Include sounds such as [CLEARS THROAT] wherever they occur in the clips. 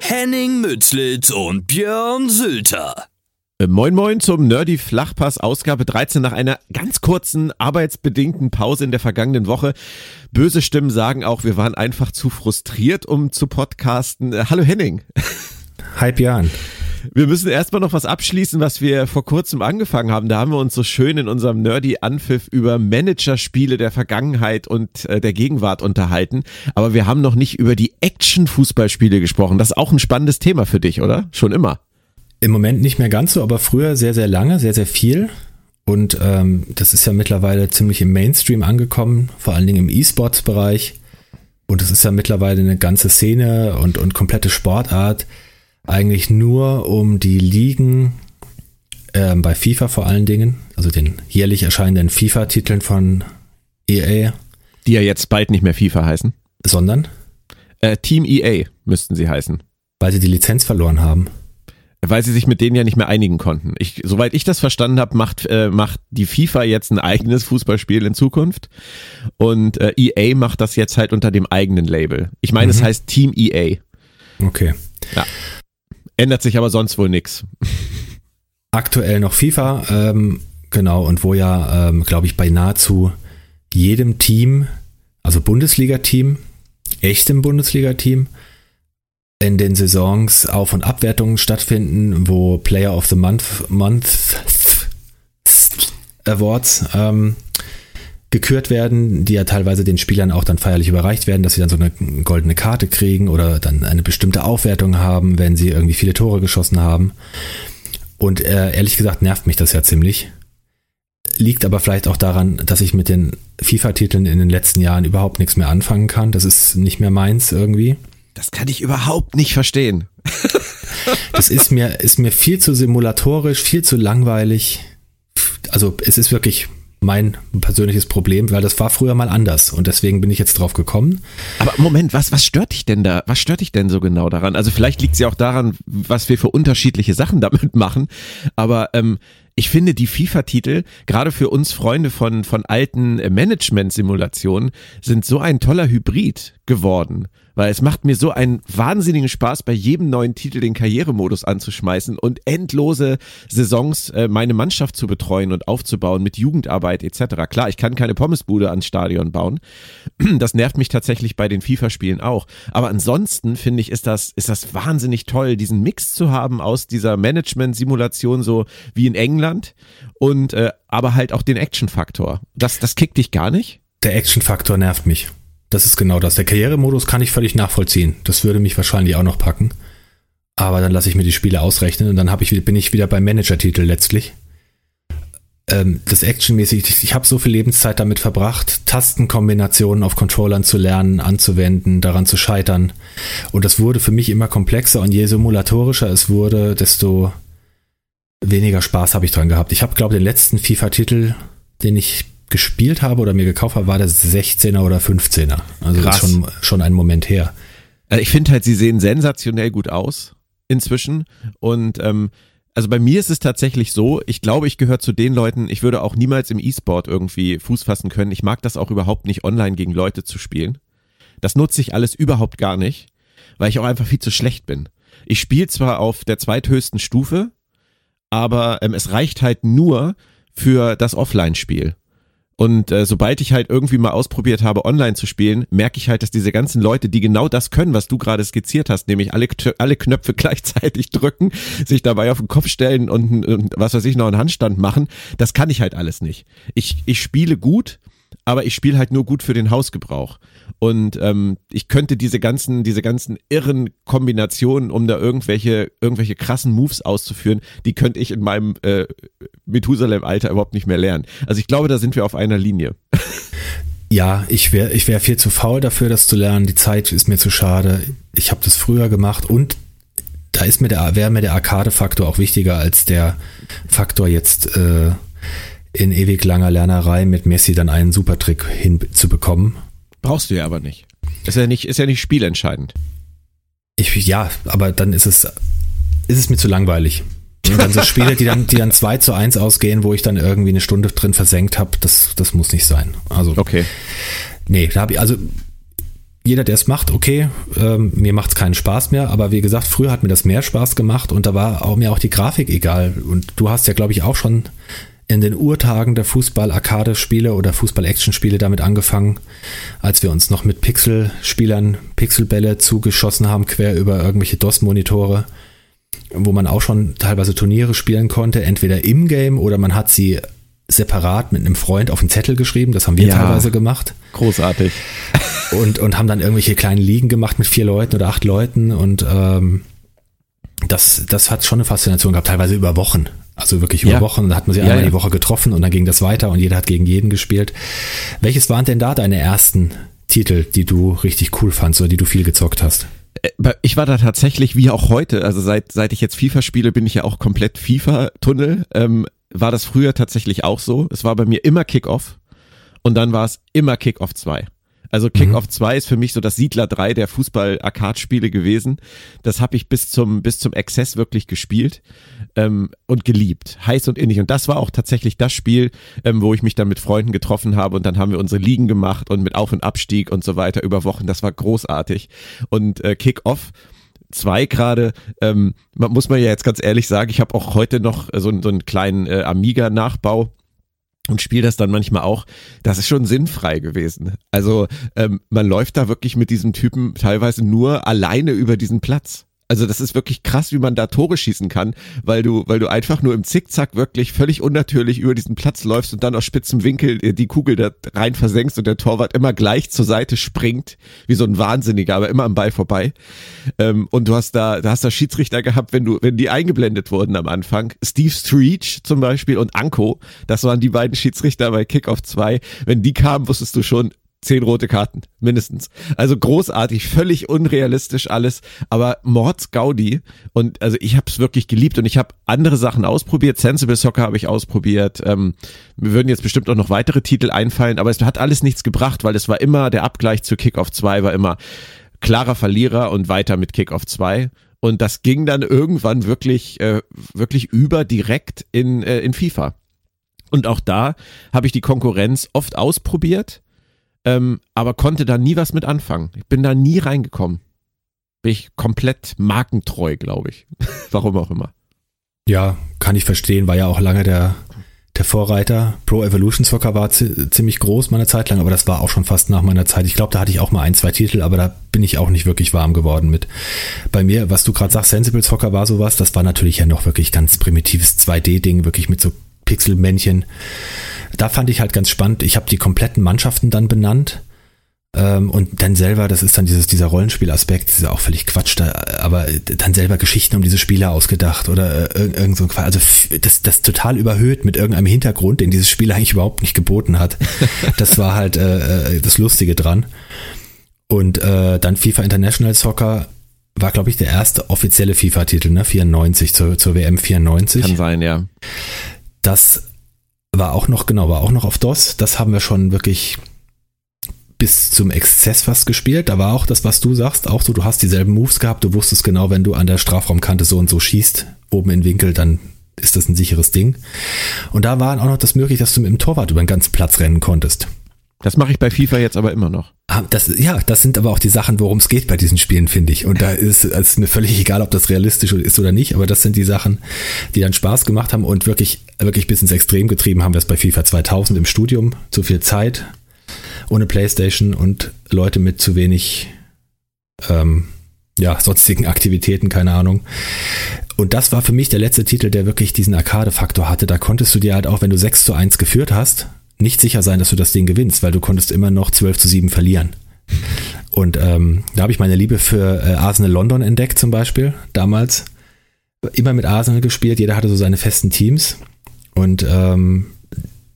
Henning Mützlitz und Björn Sülter. Äh, Moin Moin zum Nerdy Flachpass Ausgabe 13 nach einer ganz kurzen arbeitsbedingten Pause in der vergangenen Woche. Böse Stimmen sagen auch, wir waren einfach zu frustriert, um zu podcasten. Äh, Hallo Henning. Hi Björn. Wir müssen erstmal noch was abschließen, was wir vor kurzem angefangen haben. Da haben wir uns so schön in unserem Nerdy Anpfiff über Managerspiele der Vergangenheit und äh, der Gegenwart unterhalten. Aber wir haben noch nicht über die Action-Fußballspiele gesprochen. Das ist auch ein spannendes Thema für dich, oder? Schon immer. Im Moment nicht mehr ganz so, aber früher sehr, sehr lange, sehr, sehr viel. Und ähm, das ist ja mittlerweile ziemlich im Mainstream angekommen, vor allen Dingen im E-Sports-Bereich. Und es ist ja mittlerweile eine ganze Szene und, und komplette Sportart eigentlich nur um die Ligen ähm, bei FIFA vor allen Dingen, also den jährlich erscheinenden FIFA-Titeln von EA. Die ja jetzt bald nicht mehr FIFA heißen. Sondern? Äh, Team EA müssten sie heißen. Weil sie die Lizenz verloren haben. Weil sie sich mit denen ja nicht mehr einigen konnten. Ich, soweit ich das verstanden habe, macht, äh, macht die FIFA jetzt ein eigenes Fußballspiel in Zukunft. Und äh, EA macht das jetzt halt unter dem eigenen Label. Ich meine, mhm. es heißt Team EA. Okay. Ja. Ändert sich aber sonst wohl nichts. Aktuell noch FIFA, ähm, genau, und wo ja, ähm, glaube ich, bei nahezu jedem Team, also Bundesliga-Team, echtem Bundesliga-Team, in den Saisons Auf- und Abwertungen stattfinden, wo Player of the Month, Month Awards ähm, gekürt werden, die ja teilweise den Spielern auch dann feierlich überreicht werden, dass sie dann so eine goldene Karte kriegen oder dann eine bestimmte Aufwertung haben, wenn sie irgendwie viele Tore geschossen haben. Und äh, ehrlich gesagt nervt mich das ja ziemlich. Liegt aber vielleicht auch daran, dass ich mit den FIFA-Titeln in den letzten Jahren überhaupt nichts mehr anfangen kann. Das ist nicht mehr meins irgendwie. Das kann ich überhaupt nicht verstehen. [LAUGHS] das ist mir, ist mir viel zu simulatorisch, viel zu langweilig. Also es ist wirklich mein persönliches Problem, weil das war früher mal anders und deswegen bin ich jetzt drauf gekommen. Aber Moment, was, was stört dich denn da? Was stört dich denn so genau daran? Also vielleicht liegt es ja auch daran, was wir für unterschiedliche Sachen damit [LAUGHS] machen, aber ähm, ich finde die FIFA-Titel, gerade für uns Freunde von, von alten Management-Simulationen, sind so ein toller Hybrid geworden weil es macht mir so einen wahnsinnigen Spaß, bei jedem neuen Titel den Karrieremodus anzuschmeißen und endlose Saisons äh, meine Mannschaft zu betreuen und aufzubauen mit Jugendarbeit etc. Klar, ich kann keine Pommesbude ans Stadion bauen. [CLEARS THROAT] Das nervt mich tatsächlich bei den FIFA-Spielen auch. Aber ansonsten finde ich, ist das, ist das wahnsinnig toll, diesen Mix zu haben aus dieser Management-Simulation, so wie in England und äh, aber halt auch den Action-Faktor. Das, das kickt dich gar nicht? Der Action-Faktor nervt mich. Das ist genau das. Der Karrieremodus kann ich völlig nachvollziehen. Das würde mich wahrscheinlich auch noch packen. Aber dann lasse ich mir die Spiele ausrechnen und dann ich, bin ich wieder beim Manager-Titel letztlich. Ähm, das Actionmäßig, ich, ich habe so viel Lebenszeit damit verbracht, Tastenkombinationen auf Controllern zu lernen, anzuwenden, daran zu scheitern. Und das wurde für mich immer komplexer und je simulatorischer es wurde, desto weniger Spaß habe ich dran gehabt. Ich habe, glaube ich, den letzten FIFA-Titel, den ich gespielt habe oder mir gekauft habe, war das 16er oder 15er. Also Krass. das ist schon, schon ein Moment her. Also ich finde halt, sie sehen sensationell gut aus inzwischen und ähm, also bei mir ist es tatsächlich so, ich glaube, ich gehöre zu den Leuten, ich würde auch niemals im E-Sport irgendwie Fuß fassen können. Ich mag das auch überhaupt nicht, online gegen Leute zu spielen. Das nutze ich alles überhaupt gar nicht, weil ich auch einfach viel zu schlecht bin. Ich spiele zwar auf der zweithöchsten Stufe, aber ähm, es reicht halt nur für das Offline-Spiel. Und äh, sobald ich halt irgendwie mal ausprobiert habe, online zu spielen, merke ich halt, dass diese ganzen Leute, die genau das können, was du gerade skizziert hast, nämlich alle, alle Knöpfe [LAUGHS] gleichzeitig drücken, sich dabei auf den Kopf stellen und, und was weiß ich noch einen Handstand machen, das kann ich halt alles nicht. Ich, ich spiele gut, aber ich spiele halt nur gut für den Hausgebrauch. Und ähm, ich könnte diese ganzen, diese ganzen irren Kombinationen, um da irgendwelche, irgendwelche krassen Moves auszuführen, die könnte ich in meinem äh, Methusalem-Alter überhaupt nicht mehr lernen. Also ich glaube, da sind wir auf einer Linie. Ja, ich wäre ich wär viel zu faul dafür, das zu lernen. Die Zeit ist mir zu schade. Ich habe das früher gemacht und da ist mir der, wäre mir der Arcade-Faktor auch wichtiger als der Faktor jetzt äh, in ewig langer Lernerei mit Messi dann einen Supertrick hinzubekommen. Brauchst du ja aber nicht. Ist ja nicht, ist ja nicht spielentscheidend. Ich, ja, aber dann ist es, ist es mir zu langweilig. Und dann so Spiele, die dann, die dann 2 zu 1 ausgehen, wo ich dann irgendwie eine Stunde drin versenkt habe, das, das muss nicht sein. Also, okay. Nee, da habe ich, also jeder, der es macht, okay, ähm, mir macht es keinen Spaß mehr, aber wie gesagt, früher hat mir das mehr Spaß gemacht und da war auch mir auch die Grafik egal. Und du hast ja, glaube ich, auch schon in den Urtagen der Fußball-Arcade-Spiele oder Fußball-Action-Spiele damit angefangen, als wir uns noch mit Pixel-Spielern Pixelbälle zugeschossen haben, quer über irgendwelche DOS-Monitore, wo man auch schon teilweise Turniere spielen konnte, entweder im Game oder man hat sie separat mit einem Freund auf einen Zettel geschrieben, das haben wir ja, teilweise gemacht. Großartig. Und, und haben dann irgendwelche kleinen Ligen gemacht mit vier Leuten oder acht Leuten und ähm, das, das hat schon eine Faszination gehabt, teilweise über Wochen. Also wirklich über ja. Wochen. Da hat man sich einmal ja, die Woche getroffen und dann ging das weiter und jeder hat gegen jeden gespielt. Welches waren denn da deine ersten Titel, die du richtig cool fandst oder die du viel gezockt hast? Äh, ich war da tatsächlich wie auch heute, also seit, seit ich jetzt FIFA spiele, bin ich ja auch komplett FIFA-Tunnel. Ähm, war das früher tatsächlich auch so. Es war bei mir immer Kickoff und dann war es immer Kickoff 2. Also Kickoff mhm. 2 ist für mich so das Siedler 3 der Fußball-Arcade-Spiele gewesen. Das habe ich bis zum, bis zum Exzess wirklich gespielt ähm, und geliebt. Heiß und innig. Und das war auch tatsächlich das Spiel, ähm, wo ich mich dann mit Freunden getroffen habe und dann haben wir unsere Ligen gemacht und mit Auf- und Abstieg und so weiter über Wochen. Das war großartig. Und äh, Kickoff zwei gerade, ähm, muss man ja jetzt ganz ehrlich sagen, ich habe auch heute noch so, so einen kleinen äh, Amiga-Nachbau und spiele das dann manchmal auch, das ist schon sinnfrei gewesen. Also ähm, man läuft da wirklich mit diesem Typen teilweise nur alleine über diesen Platz. Also das ist wirklich krass, wie man da Tore schießen kann, weil du, weil du einfach nur im Zickzack wirklich völlig unnatürlich über diesen Platz läufst und dann aus spitzem Winkel die Kugel da rein versenkst und der Torwart immer gleich zur Seite springt, wie so ein Wahnsinniger, aber immer am Ball vorbei. Ähm, und du hast da, da hast da Schiedsrichter gehabt, wenn du, wenn die eingeblendet wurden am Anfang. Steve Streech zum Beispiel und Anko, das waren die beiden Schiedsrichter bei Kickoff 2. Wenn die kamen, wusstest du schon, zehn rote Karten, mindestens. Also großartig, völlig unrealistisch alles, aber Mords Gaudi und also ich habe es wirklich geliebt und ich habe andere Sachen ausprobiert. Sensible Soccer habe ich ausprobiert. Ähm, mir würden jetzt bestimmt auch noch weitere Titel einfallen, aber es hat alles nichts gebracht, weil es war immer der Abgleich zu Kickoff 2 war immer klarer Verlierer und weiter mit Kickoff 2. Und das ging dann irgendwann wirklich, äh, wirklich über direkt in, äh, in FIFA. Und auch da habe ich die Konkurrenz oft ausprobiert ähm, aber konnte da nie was mit anfangen. Ich bin da nie reingekommen. Bin ich komplett markentreu, glaube ich. [LAUGHS] Warum auch immer. Ja, kann ich verstehen, war ja auch lange der, der Vorreiter. Pro Evolution Soccer war ziemlich groß meine Zeit lang, aber das war auch schon fast nach meiner Zeit. Ich glaube, da hatte ich auch mal ein, zwei Titel, aber da bin ich auch nicht wirklich warm geworden mit. Bei mir, was du gerade sagst, Sensible Soccer war sowas, das war natürlich ja noch wirklich ganz primitives 2D-Ding, wirklich mit so Pixelmännchen. Da fand ich halt ganz spannend. Ich habe die kompletten Mannschaften dann benannt. Ähm, und dann selber, das ist dann dieses, dieser Rollenspielaspekt, das ist ja auch völlig Quatsch, da, aber dann selber Geschichten um diese Spieler ausgedacht oder äh, irgend so ein Quatsch. Also das, das total überhöht mit irgendeinem Hintergrund, den dieses Spiel eigentlich überhaupt nicht geboten hat. [LAUGHS] Das war halt äh, äh, das Lustige dran. Und äh, dann FIFA International Soccer war, glaube ich, der erste offizielle FIFA-Titel, ne? 94, zur, zur WM 94. Kann sein, ja. Das war auch noch, genau, war auch noch auf DOS. Das haben wir schon wirklich bis zum Exzess fast gespielt. Da war auch das, was du sagst, auch so, du hast dieselben Moves gehabt, du wusstest genau, wenn du an der Strafraumkante so und so schießt, oben in Winkel, dann ist das ein sicheres Ding. Und da war auch noch das möglich, dass du mit dem Torwart über den ganzen Platz rennen konntest. Das mache ich bei FIFA jetzt aber immer noch. Ah, das, ja, das sind aber auch die Sachen, worum es geht bei diesen Spielen, finde ich. Und da ist es mir völlig egal, ob das realistisch ist oder nicht, aber das sind die Sachen, die dann Spaß gemacht haben und wirklich, wirklich bis ins Extrem getrieben haben wir es bei FIFA 2000 im Studium. Zu viel Zeit, ohne Playstation und Leute mit zu wenig, ähm, ja, sonstigen Aktivitäten, keine Ahnung. Und das war für mich der letzte Titel, der wirklich diesen Arcade-Faktor hatte. Da konntest du dir halt auch, wenn du 6 zu 1 geführt hast, nicht sicher sein, dass du das Ding gewinnst, weil du konntest immer noch 12 zu 7 verlieren. Und ähm, da habe ich meine Liebe für äh, Arsenal London entdeckt zum Beispiel, damals. Immer mit Arsenal gespielt, jeder hatte so seine festen Teams. Und ähm,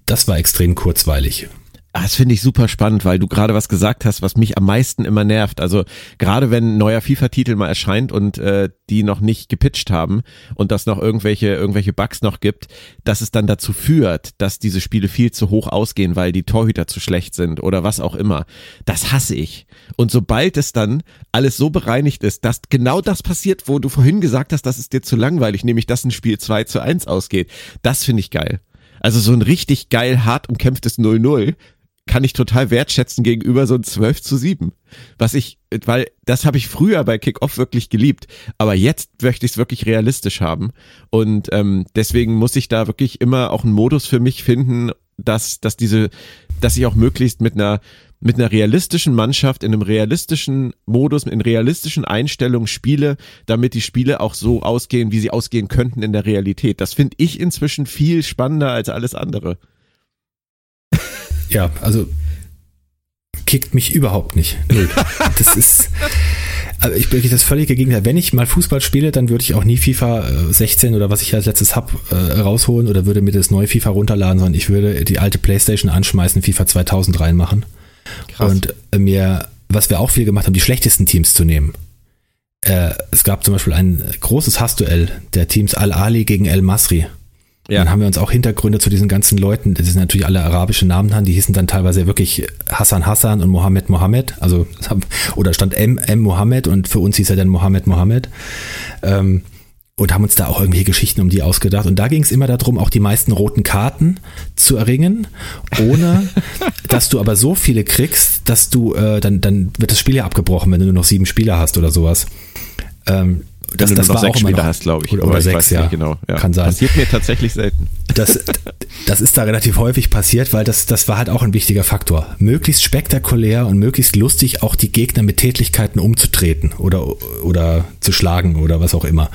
das war extrem kurzweilig. Ah, das finde ich super spannend, weil du gerade was gesagt hast, was mich am meisten immer nervt. Also gerade wenn ein neuer FIFA-Titel mal erscheint und äh, die noch nicht gepitcht haben und das noch irgendwelche irgendwelche Bugs noch gibt, dass es dann dazu führt, dass diese Spiele viel zu hoch ausgehen, weil die Torhüter zu schlecht sind oder was auch immer. Das hasse ich. Und sobald es dann alles so bereinigt ist, dass genau das passiert, wo du vorhin gesagt hast, das ist dir zu langweilig, nämlich dass ein Spiel 2 zu 1 ausgeht, das finde ich geil. Also so ein richtig geil hart umkämpftes 0-0 kann ich total wertschätzen gegenüber so ein 12 zu 7. Was ich, weil das habe ich früher bei Kickoff wirklich geliebt, aber jetzt möchte ich es wirklich realistisch haben. Und ähm, deswegen muss ich da wirklich immer auch einen Modus für mich finden, dass, dass diese, dass ich auch möglichst mit einer mit einer realistischen Mannschaft in einem realistischen Modus, in realistischen Einstellungen spiele, damit die Spiele auch so ausgehen, wie sie ausgehen könnten in der Realität. Das finde ich inzwischen viel spannender als alles andere. Ja, also kickt mich überhaupt nicht. Null. [LAUGHS] Das ist, also ich bin das völlige Gegenteil. Wenn ich mal Fußball spiele, dann würde ich auch nie FIFA 16 äh, oder was ich als letztes hab äh, rausholen oder würde mir das neue FIFA runterladen, sondern ich würde die alte Playstation anschmeißen, FIFA 2000 reinmachen. Krass. Und äh, mir, was wir auch viel gemacht haben, die schlechtesten Teams zu nehmen. Äh, es gab zum Beispiel ein großes Hassduell der Teams Al-Ali gegen El Masri. Ja. Dann haben wir uns auch Hintergründe zu diesen ganzen Leuten, das sind natürlich alle arabische Namen haben, die hießen dann teilweise wirklich Hassan Hassan und Mohammed Mohammed, also oder stand M M Mohammed und für uns hieß er dann Mohammed Mohammed. Ähm, und haben uns da auch irgendwelche Geschichten um die ausgedacht. Und da ging es immer darum, auch die meisten roten Karten zu erringen, ohne [LAUGHS] dass du aber so viele kriegst, dass du, äh, dann, dann wird das Spiel ja abgebrochen, wenn du nur noch sieben Spieler hast oder sowas. Ähm, das, das war sechs auch Spieler hast, glaube ich. Oder, oder sechs, ja. Genau, ja. Kann sein. Passiert mir tatsächlich selten. Das, das ist da relativ häufig passiert, weil das, das war halt auch ein wichtiger Faktor. Möglichst spektakulär und möglichst lustig auch die Gegner mit Tätlichkeiten umzutreten oder, oder zu schlagen oder was auch immer.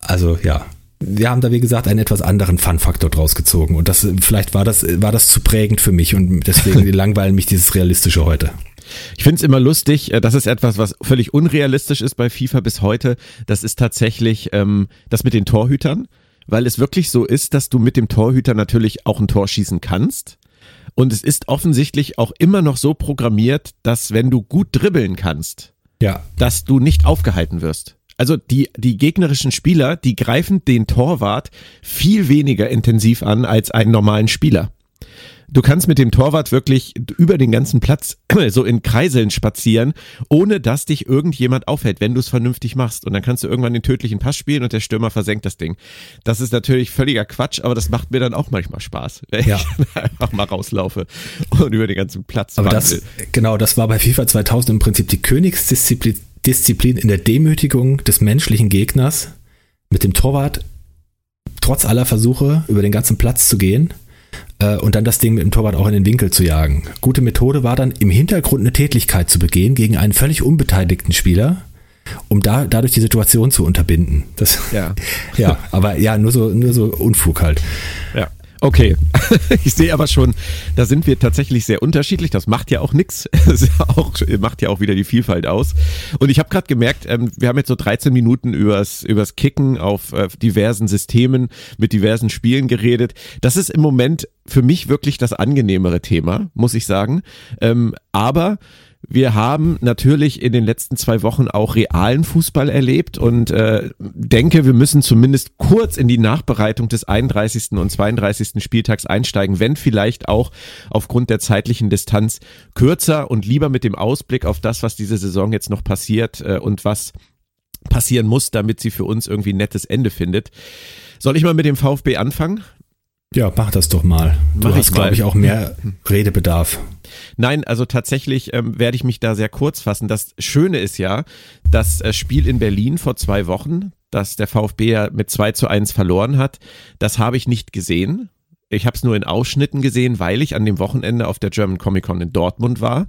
Also ja, wir haben da wie gesagt einen etwas anderen Fun-Faktor draus gezogen und das vielleicht war das war das zu prägend für mich und deswegen [LAUGHS] langweilen mich dieses realistische heute. Ich finde es immer lustig, äh, das ist etwas, was völlig unrealistisch ist bei FIFA bis heute. Das ist tatsächlich ähm, das mit den Torhütern, weil es wirklich so ist, dass du mit dem Torhüter natürlich auch ein Tor schießen kannst. Und es ist offensichtlich auch immer noch so programmiert, dass wenn du gut dribbeln kannst, ja. dass du nicht aufgehalten wirst. Also die, die gegnerischen Spieler, die greifen den Torwart viel weniger intensiv an als einen normalen Spieler du kannst mit dem Torwart wirklich über den ganzen Platz [CLEARS THROAT] so in Kreiseln spazieren, ohne dass dich irgendjemand aufhält, wenn du es vernünftig machst. Und dann kannst du irgendwann den tödlichen Pass spielen und der Stürmer versenkt das Ding. Das ist natürlich völliger Quatsch, aber das macht mir dann auch manchmal Spaß, wenn ja. ich einfach mal rauslaufe und über den ganzen Platz aber das, Genau, das war bei FIFA 2000 im Prinzip die Königsdisziplin Disziplin in der Demütigung des menschlichen Gegners mit dem Torwart trotz aller Versuche über den ganzen Platz zu gehen äh, und dann das Ding mit dem Torwart auch in den Winkel zu jagen. Gute Methode war dann im Hintergrund eine Tätigkeit zu begehen gegen einen völlig unbeteiligten Spieler, um da dadurch die Situation zu unterbinden. Das, ja. [LAUGHS] ja, aber ja, nur so, nur so Unfug halt. Ja. Okay, [LAUGHS] ich sehe aber schon, da sind wir tatsächlich sehr unterschiedlich. Das macht ja auch nichts. [LAUGHS] Das macht ja auch wieder die Vielfalt aus. Und ich habe gerade gemerkt, ähm, wir haben jetzt so 13 Minuten übers, übers Kicken auf äh, diversen Systemen mit diversen Spielen geredet. Das ist im Moment für mich wirklich das angenehmere Thema, muss ich sagen. Ähm, aber wir haben natürlich in den letzten zwei Wochen auch realen Fußball erlebt und äh, denke, wir müssen zumindest kurz in die Nachbereitung des 31. und 32. Spieltags einsteigen, wenn vielleicht auch aufgrund der zeitlichen Distanz kürzer und lieber mit dem Ausblick auf das, was diese Saison jetzt noch passiert äh, und was passieren muss, damit sie für uns irgendwie ein nettes Ende findet. Soll ich mal mit dem VfB anfangen? Ja, mach das doch mal. Du Mach hast, glaube ich, auch mehr [LAUGHS] Redebedarf. Nein, also tatsächlich ähm, werde ich mich da sehr kurz fassen. Das Schöne ist ja, das äh, Spiel in Berlin vor zwei Wochen, das der VfB ja mit 2 zu 1 verloren hat, das habe ich nicht gesehen. Ich habe es nur in Ausschnitten gesehen, weil ich an dem Wochenende auf der German Comic Con in Dortmund war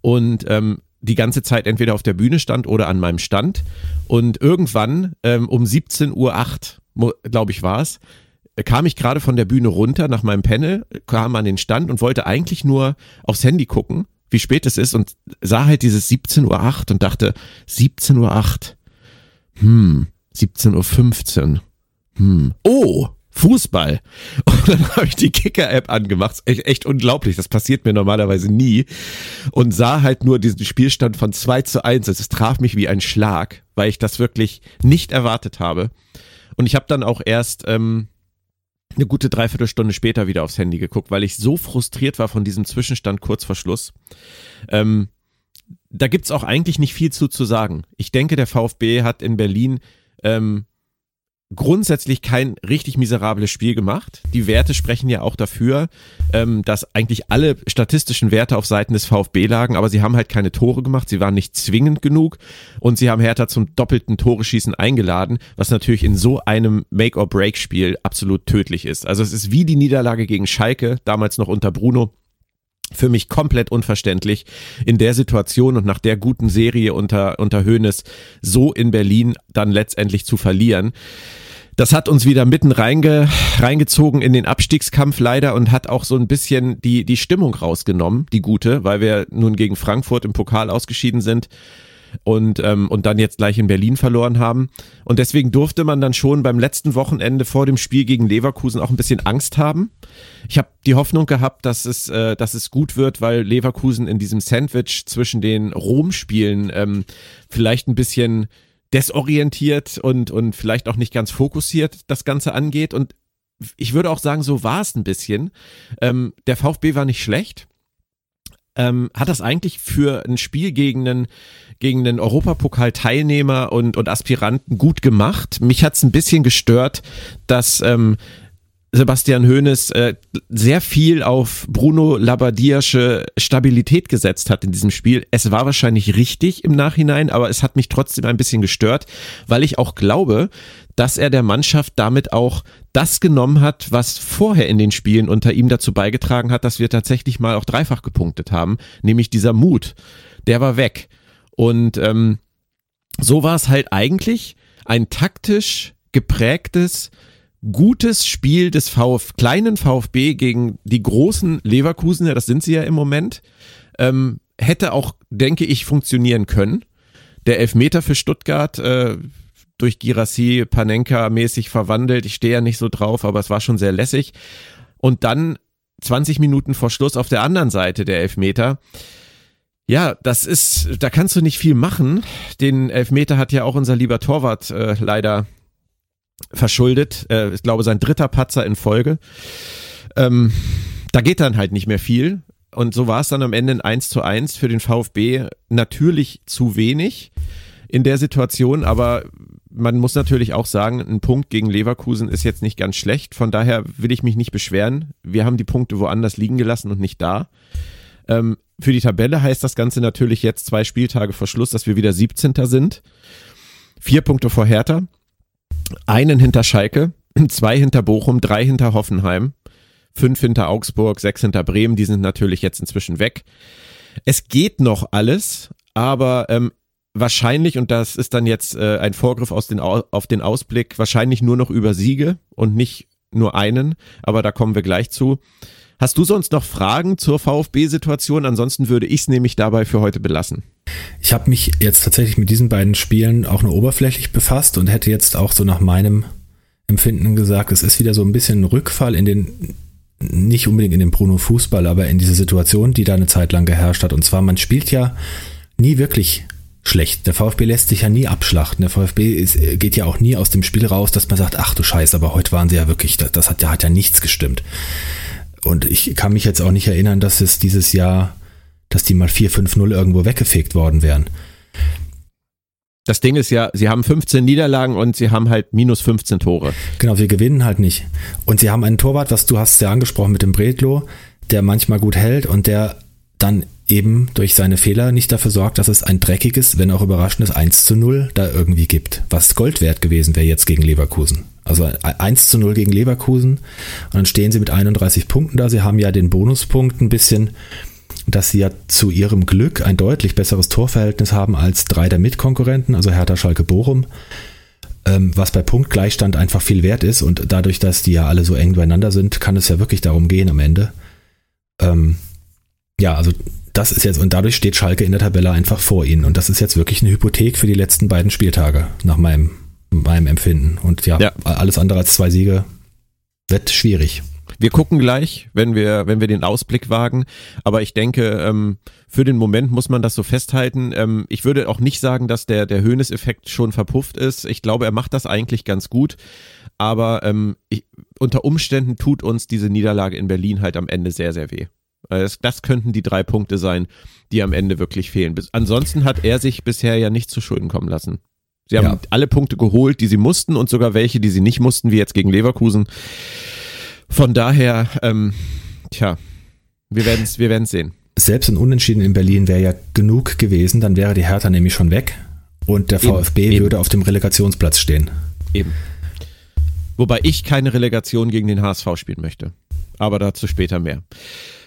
und ähm, die ganze Zeit entweder auf der Bühne stand oder an meinem Stand. Und irgendwann ähm, um 17.08 Uhr, glaube ich, war es, kam ich gerade von der Bühne runter nach meinem Panel, kam an den Stand und wollte eigentlich nur aufs Handy gucken, wie spät es ist und sah halt dieses 17.08 Uhr und dachte, 17.08 Uhr, hm, 17.15 Uhr, hm, oh, Fußball. [LAUGHS] Und dann habe ich die Kicker-App angemacht. Echt, echt unglaublich. Das passiert mir normalerweise nie. Und sah halt nur diesen Spielstand von 2 zu 1. Es traf mich wie ein Schlag, weil ich das wirklich nicht erwartet habe. Und ich habe dann auch erst ähm, eine gute Dreiviertelstunde später wieder aufs Handy geguckt, weil ich so frustriert war von diesem Zwischenstand kurz vor Schluss. Ähm, da gibt's auch eigentlich nicht viel zu, zu sagen. Ich denke, der VfB hat in Berlin ähm, grundsätzlich kein richtig miserables Spiel gemacht. Die Werte sprechen ja auch dafür, ähm, dass eigentlich alle statistischen Werte auf Seiten des VfB lagen, aber sie haben halt keine Tore gemacht, sie waren nicht zwingend genug und sie haben Hertha zum doppelten Toreschießen eingeladen, was natürlich in so einem Make-or-Break-Spiel absolut tödlich ist. Also es ist wie die Niederlage gegen Schalke, damals noch unter Bruno, für mich komplett unverständlich, in der Situation und nach der guten Serie unter, unter Hoeneß so in Berlin dann letztendlich zu verlieren. Das hat uns wieder mitten reinge, reingezogen in den Abstiegskampf leider und hat auch so ein bisschen die, die Stimmung rausgenommen, die gute, weil wir nun gegen Frankfurt im Pokal ausgeschieden sind und, ähm, und dann jetzt gleich in Berlin verloren haben. Und deswegen durfte man dann schon beim letzten Wochenende vor dem Spiel gegen Leverkusen auch ein bisschen Angst haben. Ich habe die Hoffnung gehabt, dass es, äh, dass es gut wird, weil Leverkusen in diesem Sandwich zwischen den Rom-Spielen ähm, vielleicht ein bisschen desorientiert und, und vielleicht auch nicht ganz fokussiert das Ganze angeht. Und ich würde auch sagen, so war es ein bisschen. Ähm, der VfB war nicht schlecht. Ähm, hat das eigentlich für ein Spiel gegen einen, gegen einen Europapokal-Teilnehmer und, und Aspiranten gut gemacht. Mich hat's ein bisschen gestört, dass ähm, Sebastian Hoeneß äh, sehr viel auf Bruno Labbadia-sche Stabilität gesetzt hat in diesem Spiel. Es war wahrscheinlich richtig im Nachhinein, aber es hat mich trotzdem ein bisschen gestört, weil ich auch glaube, dass er der Mannschaft damit auch das genommen hat, was vorher in den Spielen unter ihm dazu beigetragen hat, dass wir tatsächlich mal auch dreifach gepunktet haben, nämlich dieser Mut. Der war weg. Und ähm, so war es halt eigentlich ein taktisch geprägtes, gutes Spiel des Vf kleinen VfB gegen die großen Leverkusener, das sind sie ja im Moment, ähm, hätte auch, denke ich, funktionieren können. Der Elfmeter für Stuttgart äh, durch Girassi Panenka mäßig verwandelt. Ich stehe ja nicht so drauf, aber es war schon sehr lässig. Und dann 20 Minuten vor Schluss auf der anderen Seite der Elfmeter. Ja, das ist, da kannst du nicht viel machen. Den Elfmeter hat ja auch unser lieber Torwart äh, leider verschuldet. Äh, ich glaube, sein dritter Patzer in Folge. Ähm, da geht dann halt nicht mehr viel. Und so war es dann am Ende ein 1 zu 1 für den VfB. Natürlich zu wenig in der Situation, aber man muss natürlich auch sagen, ein Punkt gegen Leverkusen ist jetzt nicht ganz schlecht. Von daher will ich mich nicht beschweren. Wir haben die Punkte woanders liegen gelassen und nicht da. Ähm, für die Tabelle heißt das Ganze natürlich jetzt zwei Spieltage vor Schluss, dass wir wieder 17. sind. Vier Punkte vor Hertha, einen hinter Schalke, [CLEARS THROAT] zwei hinter Bochum, drei hinter Hoffenheim, fünf hinter Augsburg, sechs hinter Bremen. Die sind natürlich jetzt inzwischen weg. Es geht noch alles, aber ähm, wahrscheinlich, und das ist dann jetzt äh, ein Vorgriff aus den, auf den Ausblick, wahrscheinlich nur noch über Siege und nicht nur einen, aber da kommen wir gleich zu. Hast du sonst noch Fragen zur VfB-Situation? Ansonsten würde ich es nämlich dabei für heute belassen. Ich habe mich jetzt tatsächlich mit diesen beiden Spielen auch nur oberflächlich befasst und hätte jetzt auch so nach meinem Empfinden gesagt, es ist wieder so ein bisschen ein Rückfall in den, nicht unbedingt in den Bruno Fußball, aber in diese Situation, die da eine Zeit lang geherrscht hat. Und zwar, man spielt ja nie wirklich schlecht. Der VfB lässt sich ja nie abschlachten. Der VfB ist, geht ja auch nie aus dem Spiel raus, dass man sagt, ach du Scheiße, aber heute waren sie ja wirklich, das, das hat, ja, hat ja nichts gestimmt. Und ich kann mich jetzt auch nicht erinnern, dass es dieses Jahr, dass die mal 4-5-0 irgendwo weggefegt worden wären. Das Ding ist ja, sie haben 15 Niederlagen und sie haben halt minus 15 Tore. Genau, sie gewinnen halt nicht. Und sie haben einen Torwart, was du hast ja angesprochen mit dem Bredlo, der manchmal gut hält und der dann eben durch seine Fehler nicht dafür sorgt, dass es ein dreckiges, wenn auch überraschendes 1 zu 0 da irgendwie gibt. Was Gold wert gewesen wäre jetzt gegen Leverkusen. Also 1 zu 0 gegen Leverkusen und dann stehen sie mit 31 Punkten da. Sie haben ja den Bonuspunkt ein bisschen dass sie ja zu ihrem Glück ein deutlich besseres Torverhältnis haben als drei der Mitkonkurrenten, also Hertha, Schalke, Bochum, ähm, was bei Punktgleichstand einfach viel wert ist und dadurch, dass die ja alle so eng beieinander sind, kann es ja wirklich darum gehen am Ende. Ähm, ja, also das ist jetzt, und dadurch steht Schalke in der Tabelle einfach vor ihnen und das ist jetzt wirklich eine Hypothek für die letzten beiden Spieltage, nach meinem, meinem Empfinden. Und ja, ja. alles andere als zwei Siege wird schwierig. Wir gucken gleich, wenn wir, wenn wir den Ausblick wagen. Aber ich denke, ähm, für den Moment muss man das so festhalten. Ähm, ich würde auch nicht sagen, dass der, der Höhnes-Effekt schon verpufft ist. Ich glaube, er macht das eigentlich ganz gut. Aber ähm, ich, unter Umständen tut uns diese Niederlage in Berlin halt am Ende sehr, sehr weh. Das, das könnten die drei Punkte sein, die am Ende wirklich fehlen. Ansonsten hat er sich bisher ja nicht zu Schulden kommen lassen. Sie haben ja. alle Punkte geholt, die sie mussten und sogar welche, die sie nicht mussten, wie jetzt gegen Leverkusen. Von daher, ähm, tja, wir werden es wir werden's sehen. Selbst ein Unentschieden in Berlin wäre ja genug gewesen, dann wäre die Hertha nämlich schon weg und der eben, VfB eben. würde auf dem Relegationsplatz stehen. Eben. Wobei ich keine Relegation gegen den HSV spielen möchte. Aber dazu später mehr.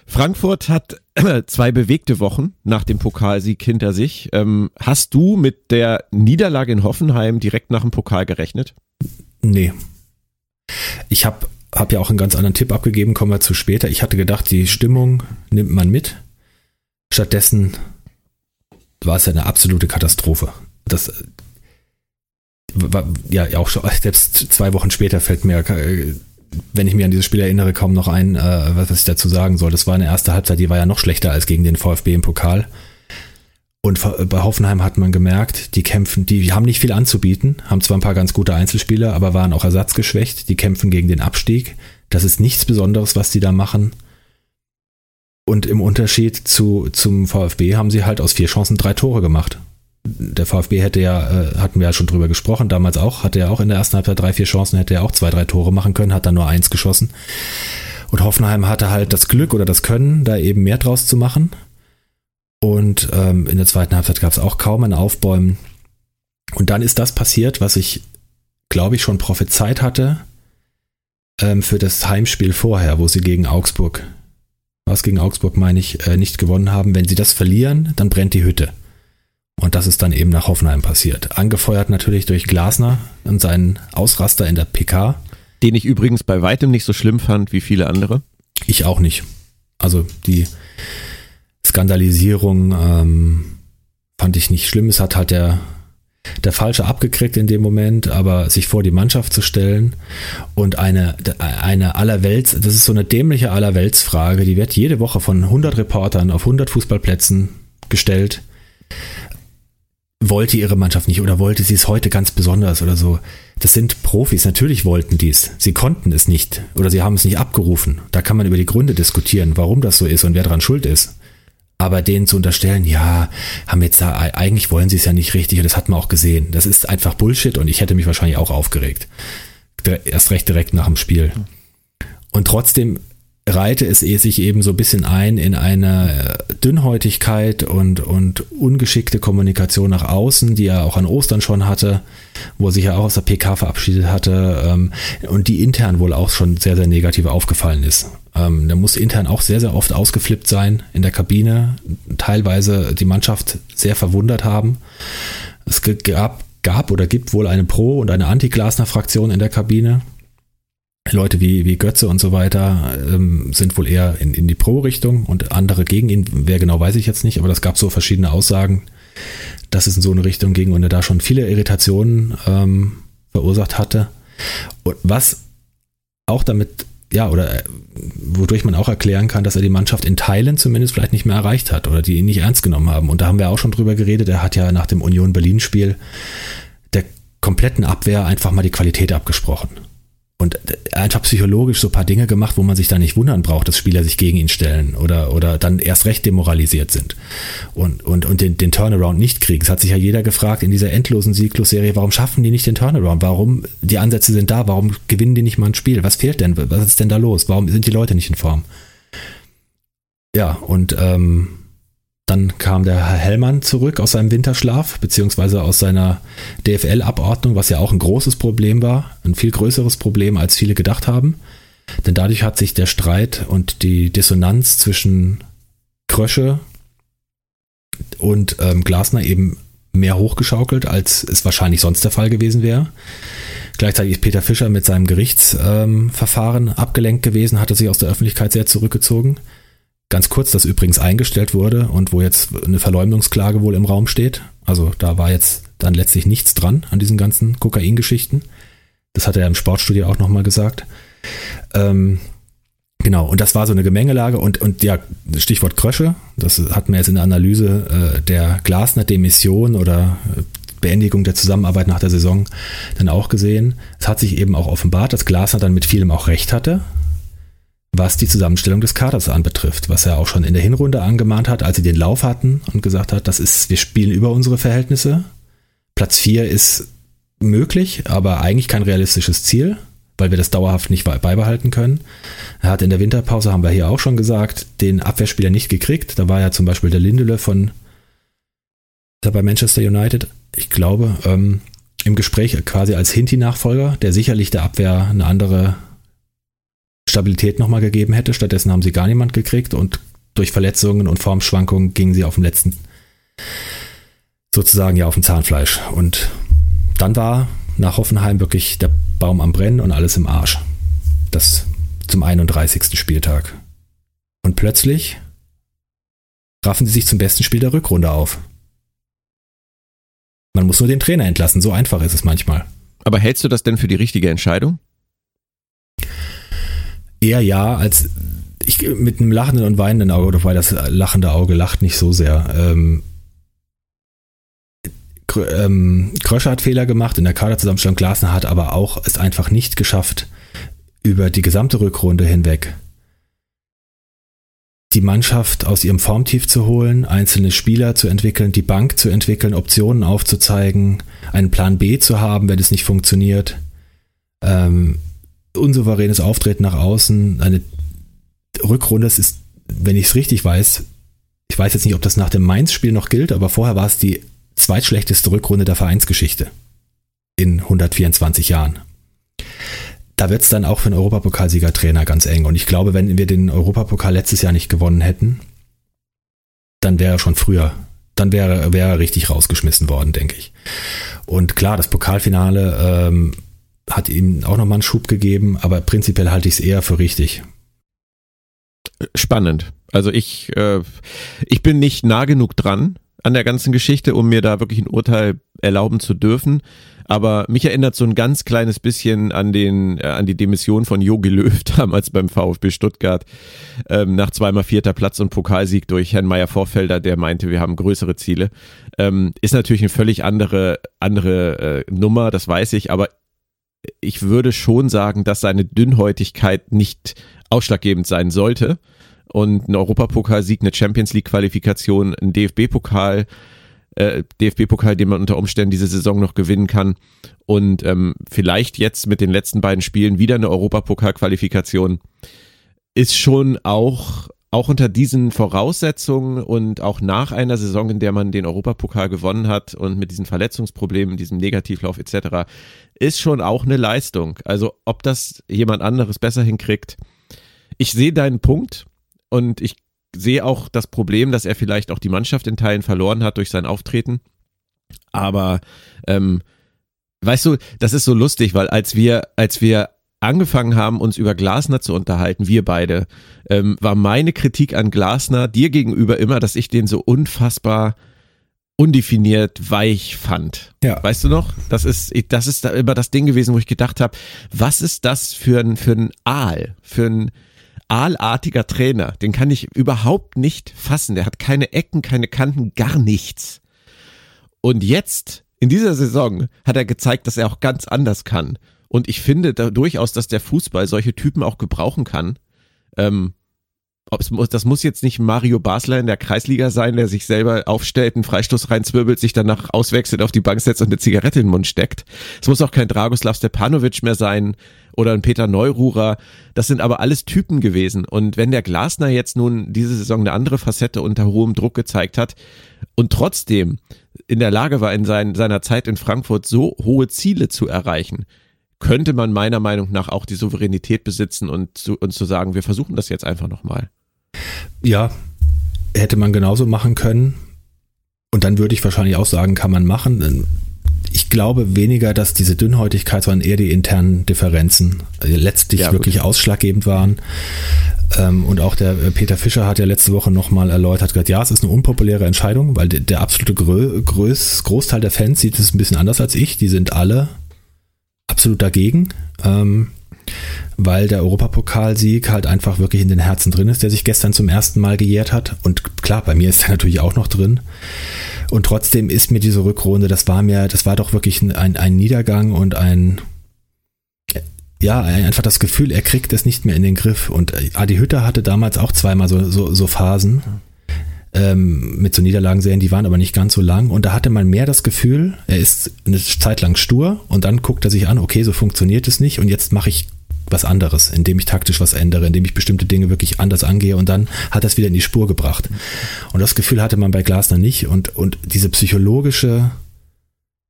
Frankfurt hat [CLEARS THROAT] zwei bewegte Wochen nach dem Pokalsieg hinter sich. Ähm, hast du mit der Niederlage in Hoffenheim direkt nach dem Pokal gerechnet? Nee. Ich habe habe ja auch einen ganz anderen Tipp abgegeben, kommen wir zu später. Ich hatte gedacht, die Stimmung nimmt man mit. Stattdessen war es ja eine absolute Katastrophe. Das war ja auch schon, [LAUGHS] selbst zwei Wochen später fällt mir, wenn ich mich an dieses Spiel erinnere, kaum noch ein, äh, was ich dazu sagen soll. Das war eine erste Halbzeit, die war ja noch schlechter als gegen den VfB im Pokal. Und bei Hoffenheim hat man gemerkt, die kämpfen, die haben nicht viel anzubieten, haben zwar ein paar ganz gute Einzelspieler, aber waren auch ersatzgeschwächt. Die kämpfen gegen den Abstieg. Das ist nichts Besonderes, was die da machen. Und im Unterschied zu, zum VfB haben sie halt aus vier Chancen drei Tore gemacht. Der VfB hätte ja, äh, hatten wir ja schon drüber gesprochen, damals auch, hatte er auch in der ersten Halbzeit drei, vier Chancen, hätte er auch zwei, drei Tore machen können, hat dann nur eins geschossen. Und Hoffenheim hatte halt das Glück oder das Können, da eben mehr draus zu machen. Und ähm, in der zweiten Halbzeit gab es auch kaum ein Aufbäumen. Und dann ist das passiert, was ich, glaube ich, schon prophezeit hatte ähm, für das Heimspiel vorher, wo sie gegen Augsburg, was gegen Augsburg meine ich, äh, nicht gewonnen haben. Wenn sie das verlieren, dann brennt die Hütte. Und das ist dann eben nach Hoffenheim passiert. Angefeuert natürlich durch Glasner und seinen Ausraster in der PK. Den ich übrigens bei weitem nicht so schlimm fand wie viele andere. Ich auch nicht. Also die Skandalisierung ähm, fand ich nicht schlimm. Es hat halt der, der Falsche abgekriegt in dem Moment, aber sich vor die Mannschaft zu stellen und eine, eine Allerwelts, das ist so eine dämliche Allerweltsfrage, die wird jede Woche von 100 Reportern auf 100 Fußballplätzen gestellt. Wollte ihre Mannschaft nicht oder wollte sie es heute ganz besonders oder so? Das sind Profis, natürlich wollten die es. Sie konnten es nicht oder sie haben es nicht abgerufen. Da kann man über die Gründe diskutieren, warum das so ist und wer daran schuld ist. Aber denen zu unterstellen, ja, haben jetzt da, eigentlich wollen sie es ja nicht richtig und das hat man auch gesehen. Das ist einfach Bullshit und ich hätte mich wahrscheinlich auch aufgeregt. Erst recht direkt nach dem Spiel. Und trotzdem reihte es eh sich eben so ein bisschen ein in eine Dünnhäutigkeit und, und ungeschickte Kommunikation nach außen, die er auch an Ostern schon hatte, wo er sich ja auch aus der PK verabschiedet hatte ähm, und die intern wohl auch schon sehr, sehr negativ aufgefallen ist. Ähm, der muss intern auch sehr, sehr oft ausgeflippt sein in der Kabine, teilweise die Mannschaft sehr verwundert haben. Es gab, gab oder gibt wohl eine Pro- und eine Anti-Glasner-Fraktion in der Kabine Leute wie, wie Götze und so weiter ähm, sind wohl eher in, in die Pro-Richtung und andere gegen ihn. Wer genau weiß ich jetzt nicht, aber das gab so verschiedene Aussagen, dass es in so eine Richtung ging und er da schon viele Irritationen ähm, verursacht hatte. Und was auch damit, ja, oder äh, wodurch man auch erklären kann, dass er die Mannschaft in Teilen zumindest vielleicht nicht mehr erreicht hat oder die ihn nicht ernst genommen haben. Und da haben wir auch schon drüber geredet. Er hat ja nach dem Union Berlin-Spiel der kompletten Abwehr einfach mal die Qualität abgesprochen und einfach psychologisch so paar Dinge gemacht, wo man sich da nicht wundern braucht, dass Spieler sich gegen ihn stellen oder, oder dann erst recht demoralisiert sind und, und, und den, den Turnaround nicht kriegen. Es hat sich ja jeder gefragt in dieser endlosen Sieglos-Serie, warum schaffen die nicht den Turnaround? Warum, die Ansätze sind da, warum gewinnen die nicht mal ein Spiel? Was fehlt denn? Was ist denn da los? Warum sind die Leute nicht in Form? Ja, und ähm, dann kam der Herr Hellmann zurück aus seinem Winterschlaf, beziehungsweise aus seiner DFL-Abordnung, was ja auch ein großes Problem war, ein viel größeres Problem, als viele gedacht haben. Denn dadurch hat sich der Streit und die Dissonanz zwischen Krösche und ähm, Glasner eben mehr hochgeschaukelt, als es wahrscheinlich sonst der Fall gewesen wäre. Gleichzeitig ist Peter Fischer mit seinem Gerichtsverfahren ähm, abgelenkt gewesen, hatte sich aus der Öffentlichkeit sehr zurückgezogen. Ganz kurz, das übrigens eingestellt wurde und wo jetzt eine Verleumdungsklage wohl im Raum steht. Also da war jetzt dann letztlich nichts dran an diesen ganzen Kokain-Geschichten. Das hat er im Sportstudio auch nochmal gesagt. Ähm, genau, und das war so eine Gemengelage und, und ja, Stichwort Krösche, das hat man jetzt in der Analyse äh, der Glasner-Demission oder äh, Beendigung der Zusammenarbeit nach der Saison dann auch gesehen. Es hat sich eben auch offenbart, dass Glasner dann mit vielem auch recht hatte was die Zusammenstellung des Kaders anbetrifft, was er auch schon in der Hinrunde angemahnt hat, als sie den Lauf hatten und gesagt hat, das ist, wir spielen über unsere Verhältnisse. Platz 4 ist möglich, aber eigentlich kein realistisches Ziel, weil wir das dauerhaft nicht beibehalten können. Er hat in der Winterpause, haben wir hier auch schon gesagt, den Abwehrspieler nicht gekriegt. Da war ja zum Beispiel der Lindelöf von bei Manchester United, ich glaube, ähm, im Gespräch quasi als Hinti-Nachfolger, der sicherlich der Abwehr eine andere Stabilität nochmal gegeben hätte. Stattdessen haben sie gar niemand gekriegt und durch Verletzungen und Formschwankungen gingen sie auf dem letzten sozusagen ja auf dem Zahnfleisch. Und dann war nach Hoffenheim wirklich der Baum am Brennen und alles im Arsch. Das zum 31. Spieltag. Und plötzlich raffen sie sich zum besten Spiel der Rückrunde auf. Man muss nur den Trainer entlassen, so einfach ist es manchmal. Aber hältst du das denn für die richtige Entscheidung? Eher ja, als ich mit einem lachenden und weinenden Auge, oder weil das lachende Auge lacht nicht so sehr. Ähm, ähm, Kröscher hat Fehler gemacht in der Kaderzusammenstellung, Glasner hat aber auch es einfach nicht geschafft, über die gesamte Rückrunde hinweg die Mannschaft aus ihrem Formtief zu holen, einzelne Spieler zu entwickeln, die Bank zu entwickeln, Optionen aufzuzeigen, einen Plan B zu haben, wenn es nicht funktioniert. Ähm, unsouveränes Auftreten nach außen, eine Rückrunde, das ist, wenn ich es richtig weiß, ich weiß jetzt nicht, ob das nach dem Mainz-Spiel noch gilt, aber vorher war es die zweitschlechteste Rückrunde der Vereinsgeschichte in 124 Jahren. Da wird es dann auch für einen Europapokalsiegertrainer ganz eng. Und ich glaube, wenn wir den Europapokal letztes Jahr nicht gewonnen hätten, dann wäre er schon früher, dann wäre, er richtig rausgeschmissen worden, denke ich. Und klar, das Pokalfinale ähm, hat ihm auch nochmal einen Schub gegeben, aber prinzipiell halte ich es eher für richtig. Spannend. Also ich, äh, ich bin nicht nah genug dran an der ganzen Geschichte, um mir da wirklich ein Urteil erlauben zu dürfen. Aber mich erinnert so ein ganz kleines bisschen an den, äh, an die Demission von Jogi Löw [LAUGHS] damals beim VfB Stuttgart ähm, nach zweimal vierter Platz und Pokalsieg durch Herrn Meier Vorfelder, der meinte, wir haben größere Ziele. Ähm, ist natürlich eine völlig andere, andere äh, Nummer, das weiß ich, aber ich würde schon sagen, dass seine Dünnhäutigkeit nicht ausschlaggebend sein sollte. Und ein Europapokalsieg, eine Champions League Qualifikation, ein DFB-Pokal, äh, DFB-Pokal, den man unter Umständen diese Saison noch gewinnen kann. Und ähm, vielleicht jetzt mit den letzten beiden Spielen wieder eine Europapokal-Qualifikation ist schon auch auch unter diesen Voraussetzungen und auch nach einer Saison, in der man den Europapokal gewonnen hat und mit diesen Verletzungsproblemen, diesem Negativlauf etc., ist schon auch eine Leistung. Also ob das jemand anderes besser hinkriegt. Ich sehe deinen Punkt und ich sehe auch das Problem, dass er vielleicht auch die Mannschaft in Teilen verloren hat durch sein Auftreten. Aber ähm, weißt du, das ist so lustig, weil als wir, als wir angefangen haben, uns über Glasner zu unterhalten, wir beide, ähm, war meine Kritik an Glasner dir gegenüber immer, dass ich den so unfassbar undefiniert weich fand. Ja. Weißt du noch? Das ist, das ist da immer das Ding gewesen, wo ich gedacht habe, was ist das für ein, für ein Aal, für ein aalartiger Trainer? Den kann ich überhaupt nicht fassen. Der hat keine Ecken, keine Kanten, gar nichts. Und jetzt, in dieser Saison, hat er gezeigt, dass er auch ganz anders kann. Und ich finde da durchaus, dass der Fußball solche Typen auch gebrauchen kann. Ähm, muss, das muss jetzt nicht Mario Basler in der Kreisliga sein, der sich selber aufstellt, einen Freistoß reinzwirbelt, sich danach auswechselt, auf die Bank setzt und eine Zigarette in den Mund steckt. Es muss auch kein Dragoslav Stepanovic mehr sein oder ein Peter Neururer. Das sind aber alles Typen gewesen. Und wenn der Glasner jetzt nun diese Saison eine andere Facette unter hohem Druck gezeigt hat und trotzdem in der Lage war, in sein, seiner Zeit in Frankfurt so hohe Ziele zu erreichen, könnte man meiner Meinung nach auch die Souveränität besitzen und zu, und zu sagen, wir versuchen das jetzt einfach nochmal. Ja, hätte man genauso machen können. Und dann würde ich wahrscheinlich auch sagen, kann man machen. Ich glaube weniger, dass diese Dünnhäutigkeit, sondern eher die internen Differenzen äh, letztlich ja, wirklich ausschlaggebend waren. Ähm, und auch der äh, Peter Fischer hat ja letzte Woche nochmal erläutert, gesagt, ja, es ist eine unpopuläre Entscheidung, weil der, absolute Großteil der Fans sieht es ein bisschen anders als ich. Die sind alle absolut dagegen. Ähm, weil der Europapokalsieg halt einfach wirklich in den Herzen drin ist, der sich gestern zum ersten Mal gejährt hat. Und klar, bei mir ist er natürlich auch noch drin. Und trotzdem ist mir diese Rückrunde, das war mir, das war doch wirklich ein, ein Niedergang und ein, ja, einfach das Gefühl, er kriegt es nicht mehr in den Griff. Und Adi Hütter hatte damals auch zweimal so, so, so Phasen ähm, mit so Niederlagenserien, die waren aber nicht ganz so lang. Und da hatte man mehr das Gefühl, er ist eine Zeit lang stur und dann guckt er sich an, okay, so funktioniert es nicht und jetzt mache ich was anderes, indem ich taktisch was ändere, indem ich bestimmte Dinge wirklich anders angehe und dann hat das wieder in die Spur gebracht. Und das Gefühl hatte man bei Glasner nicht und, und diese psychologische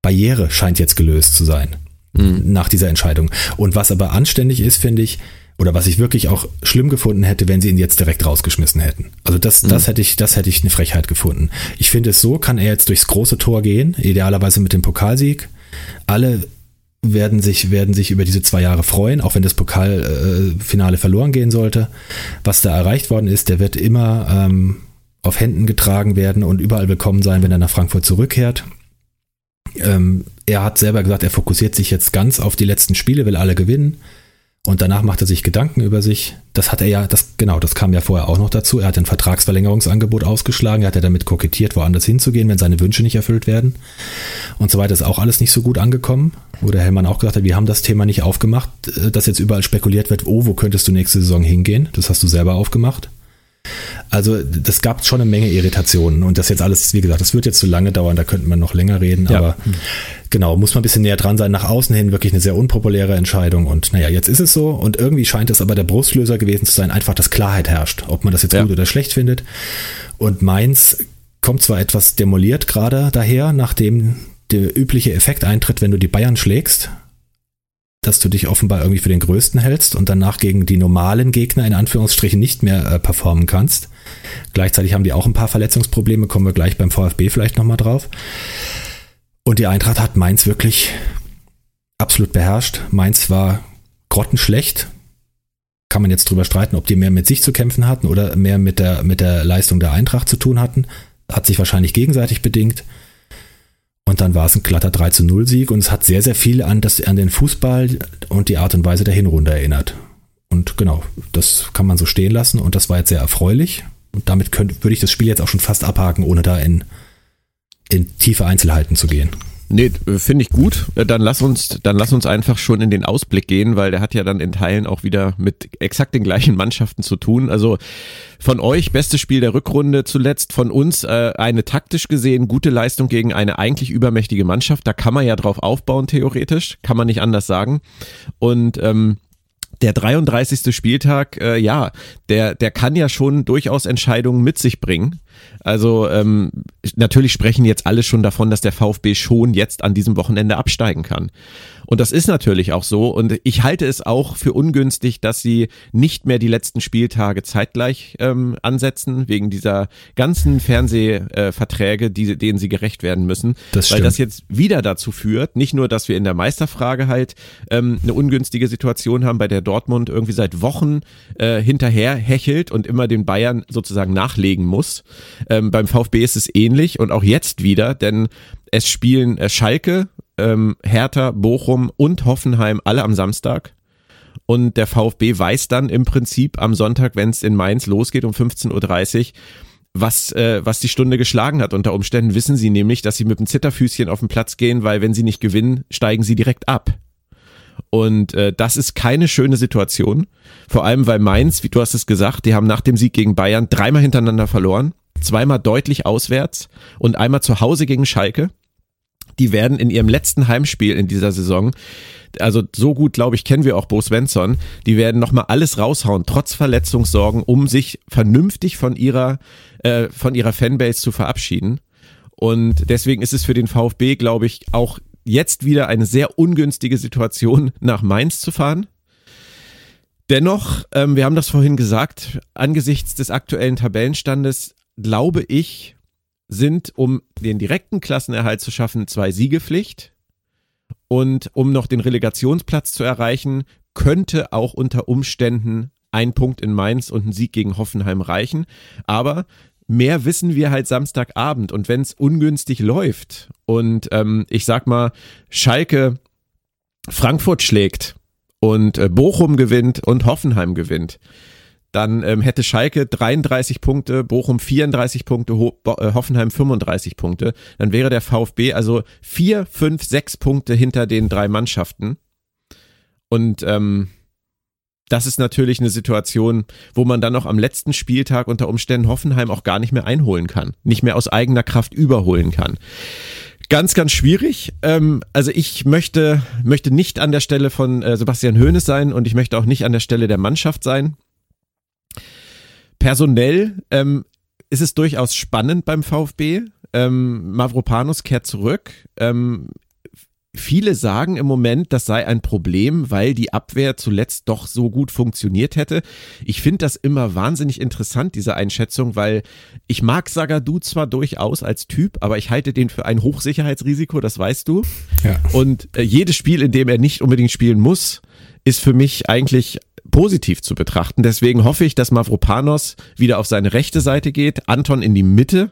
Barriere scheint jetzt gelöst zu sein mhm. nach dieser Entscheidung. Und was aber anständig ist, finde ich, oder was ich wirklich auch schlimm gefunden hätte, wenn sie ihn jetzt direkt rausgeschmissen hätten. Also das, mhm. das hätte ich, das hätte ich eine Frechheit gefunden. Ich finde es so, kann er jetzt durchs große Tor gehen, idealerweise mit dem Pokalsieg. Alle werden sich, werden sich über diese zwei Jahre freuen, auch wenn das Pokalfinale äh, verloren gehen sollte. Was da erreicht worden ist, der wird immer ähm, auf Händen getragen werden und überall willkommen sein, wenn er nach Frankfurt zurückkehrt. Ähm, er hat selber gesagt, er fokussiert sich jetzt ganz auf die letzten Spiele, will alle gewinnen. Und danach macht er sich Gedanken über sich. Das hat er ja, das, genau, das kam ja vorher auch noch dazu. Er hat ein Vertragsverlängerungsangebot ausgeschlagen. Er hat ja damit kokettiert, woanders hinzugehen, wenn seine Wünsche nicht erfüllt werden. Und so weiter ist auch alles nicht so gut angekommen. Wo der Hellmann auch gesagt hat, wir haben das Thema nicht aufgemacht, äh, dass jetzt überall spekuliert wird, oh, wo könntest du nächste Saison hingehen? Das hast du selber aufgemacht. Also das gab schon eine Menge Irritationen und das jetzt alles, wie gesagt, das wird jetzt zu lange dauern, da könnte man noch länger reden, ja. aber genau, muss man ein bisschen näher dran sein. Nach außen hin wirklich eine sehr unpopuläre Entscheidung und naja, jetzt ist es so und irgendwie scheint es aber der Brustlöser gewesen zu sein, einfach, dass Klarheit herrscht, ob man das jetzt ja. gut oder schlecht findet. Und Mainz kommt zwar etwas demoliert gerade daher, nachdem der übliche Effekt eintritt, wenn du die Bayern schlägst, dass du dich offenbar irgendwie für den Größten hältst und danach gegen die normalen Gegner in Anführungsstrichen nicht mehr äh, performen kannst. Gleichzeitig haben die auch ein paar Verletzungsprobleme, kommen wir gleich beim VfB vielleicht nochmal drauf. Und die Eintracht hat Mainz wirklich absolut beherrscht. Mainz war grottenschlecht. Kann man jetzt drüber streiten, ob die mehr mit sich zu kämpfen hatten oder mehr mit der, mit der Leistung der Eintracht zu tun hatten. Hat sich wahrscheinlich gegenseitig bedingt. Und dann war es ein glatter 3 zu 0 Sieg und es hat sehr, sehr viel an, das, an den Fußball und die Art und Weise der Hinrunde erinnert. Und genau, das kann man so stehen lassen und das war jetzt sehr erfreulich. Und damit könnte, würde ich das Spiel jetzt auch schon fast abhaken, ohne da in, in tiefe Einzelheiten zu gehen. Nee, finde ich gut. Äh, dann lass uns, dann lass uns einfach schon in den Ausblick gehen, weil der hat ja dann in Teilen auch wieder mit exakt den gleichen [LAUGHS] Mannschaften zu tun. Also von euch bestes Spiel der Rückrunde zuletzt, von uns äh, eine taktisch gesehen gute Leistung gegen eine eigentlich übermächtige Mannschaft. Da kann man ja drauf aufbauen theoretisch, kann man nicht anders sagen. Und ähm, der 33. Spieltag, äh, ja, der, der kann ja schon durchaus Entscheidungen mit sich bringen. Also ähm, natürlich sprechen jetzt alle schon davon, dass der VfB schon jetzt an diesem Wochenende absteigen kann. Und das ist natürlich auch so. Und ich halte es auch für ungünstig, dass sie nicht mehr die letzten Spieltage zeitgleich ähm, ansetzen, wegen dieser ganzen Fernsehverträge, die, denen sie gerecht werden müssen. Das weil das jetzt wieder dazu führt, nicht nur, dass wir in der Meisterfrage halt ähm, eine ungünstige Situation haben, bei der Dortmund irgendwie seit Wochen äh, hinterher hechelt und immer den Bayern sozusagen nachlegen muss. Ähm, beim VfB ist es ähnlich und auch jetzt wieder, denn es spielen äh, Schalke, ähm, Hertha, Bochum und Hoffenheim alle am Samstag. Und der VfB weiß dann im Prinzip am Sonntag, wenn es in Mainz losgeht um 15.30 Uhr, was, äh, was die Stunde geschlagen hat. Unter Umständen wissen sie nämlich, dass sie mit dem Zitterfüßchen auf den Platz gehen, weil wenn sie nicht gewinnen, steigen sie direkt ab. Und äh, das ist keine schöne Situation. Vor allem, weil Mainz, wie du hast es gesagt, die haben nach dem Sieg gegen Bayern dreimal hintereinander verloren. Zweimal deutlich auswärts und einmal zu Hause gegen Schalke. Die werden in ihrem letzten Heimspiel in dieser Saison, also so gut, glaube ich, kennen wir auch Bo Svensson, die werden nochmal alles raushauen, trotz Verletzungssorgen, um sich vernünftig von ihrer, äh, von ihrer Fanbase zu verabschieden. Und deswegen ist es für den VfB, glaube ich, auch jetzt wieder eine sehr ungünstige Situation, nach Mainz zu fahren. Dennoch, ähm, wir haben das vorhin gesagt, angesichts des aktuellen Tabellenstandes glaube ich, sind, um den direkten Klassenerhalt zu schaffen, zwei Siegepflicht. Und um noch den Relegationsplatz zu erreichen, könnte auch unter Umständen ein Punkt in Mainz und ein Sieg gegen Hoffenheim reichen. Aber mehr wissen wir halt Samstagabend. Und wenn es ungünstig läuft und ähm, ich sag mal, Schalke Frankfurt schlägt und äh, Bochum gewinnt und Hoffenheim gewinnt, dann ähm, hätte Schalke 33 Punkte, Bochum 34 Punkte, Ho äh, Hoffenheim 35 Punkte. Dann wäre der VfB also vier, fünf, sechs Punkte hinter den drei Mannschaften. Und ähm, das ist natürlich eine Situation, wo man dann noch am letzten Spieltag unter Umständen Hoffenheim auch gar nicht mehr einholen kann, nicht mehr aus eigener Kraft überholen kann. Ganz, ganz schwierig. Ähm, also ich möchte, möchte nicht an der Stelle von äh, Sebastian Hoeneß sein und ich möchte auch nicht an der Stelle der Mannschaft sein. Personell ähm, ist es durchaus spannend beim VfB. Ähm, Mavropanos kehrt zurück. Ähm, Viele sagen im Moment, das sei ein Problem, weil die Abwehr zuletzt doch so gut funktioniert hätte. Ich finde das immer wahnsinnig interessant, diese Einschätzung, weil ich mag Sagadu zwar durchaus als Typ, aber ich halte den für ein Hochsicherheitsrisiko, das weißt du. Ja. Und äh, jedes Spiel, in dem er nicht unbedingt spielen muss, ist für mich eigentlich positiv zu betrachten. Deswegen hoffe ich, dass Mavropanos wieder auf seine rechte Seite geht, Anton in die Mitte.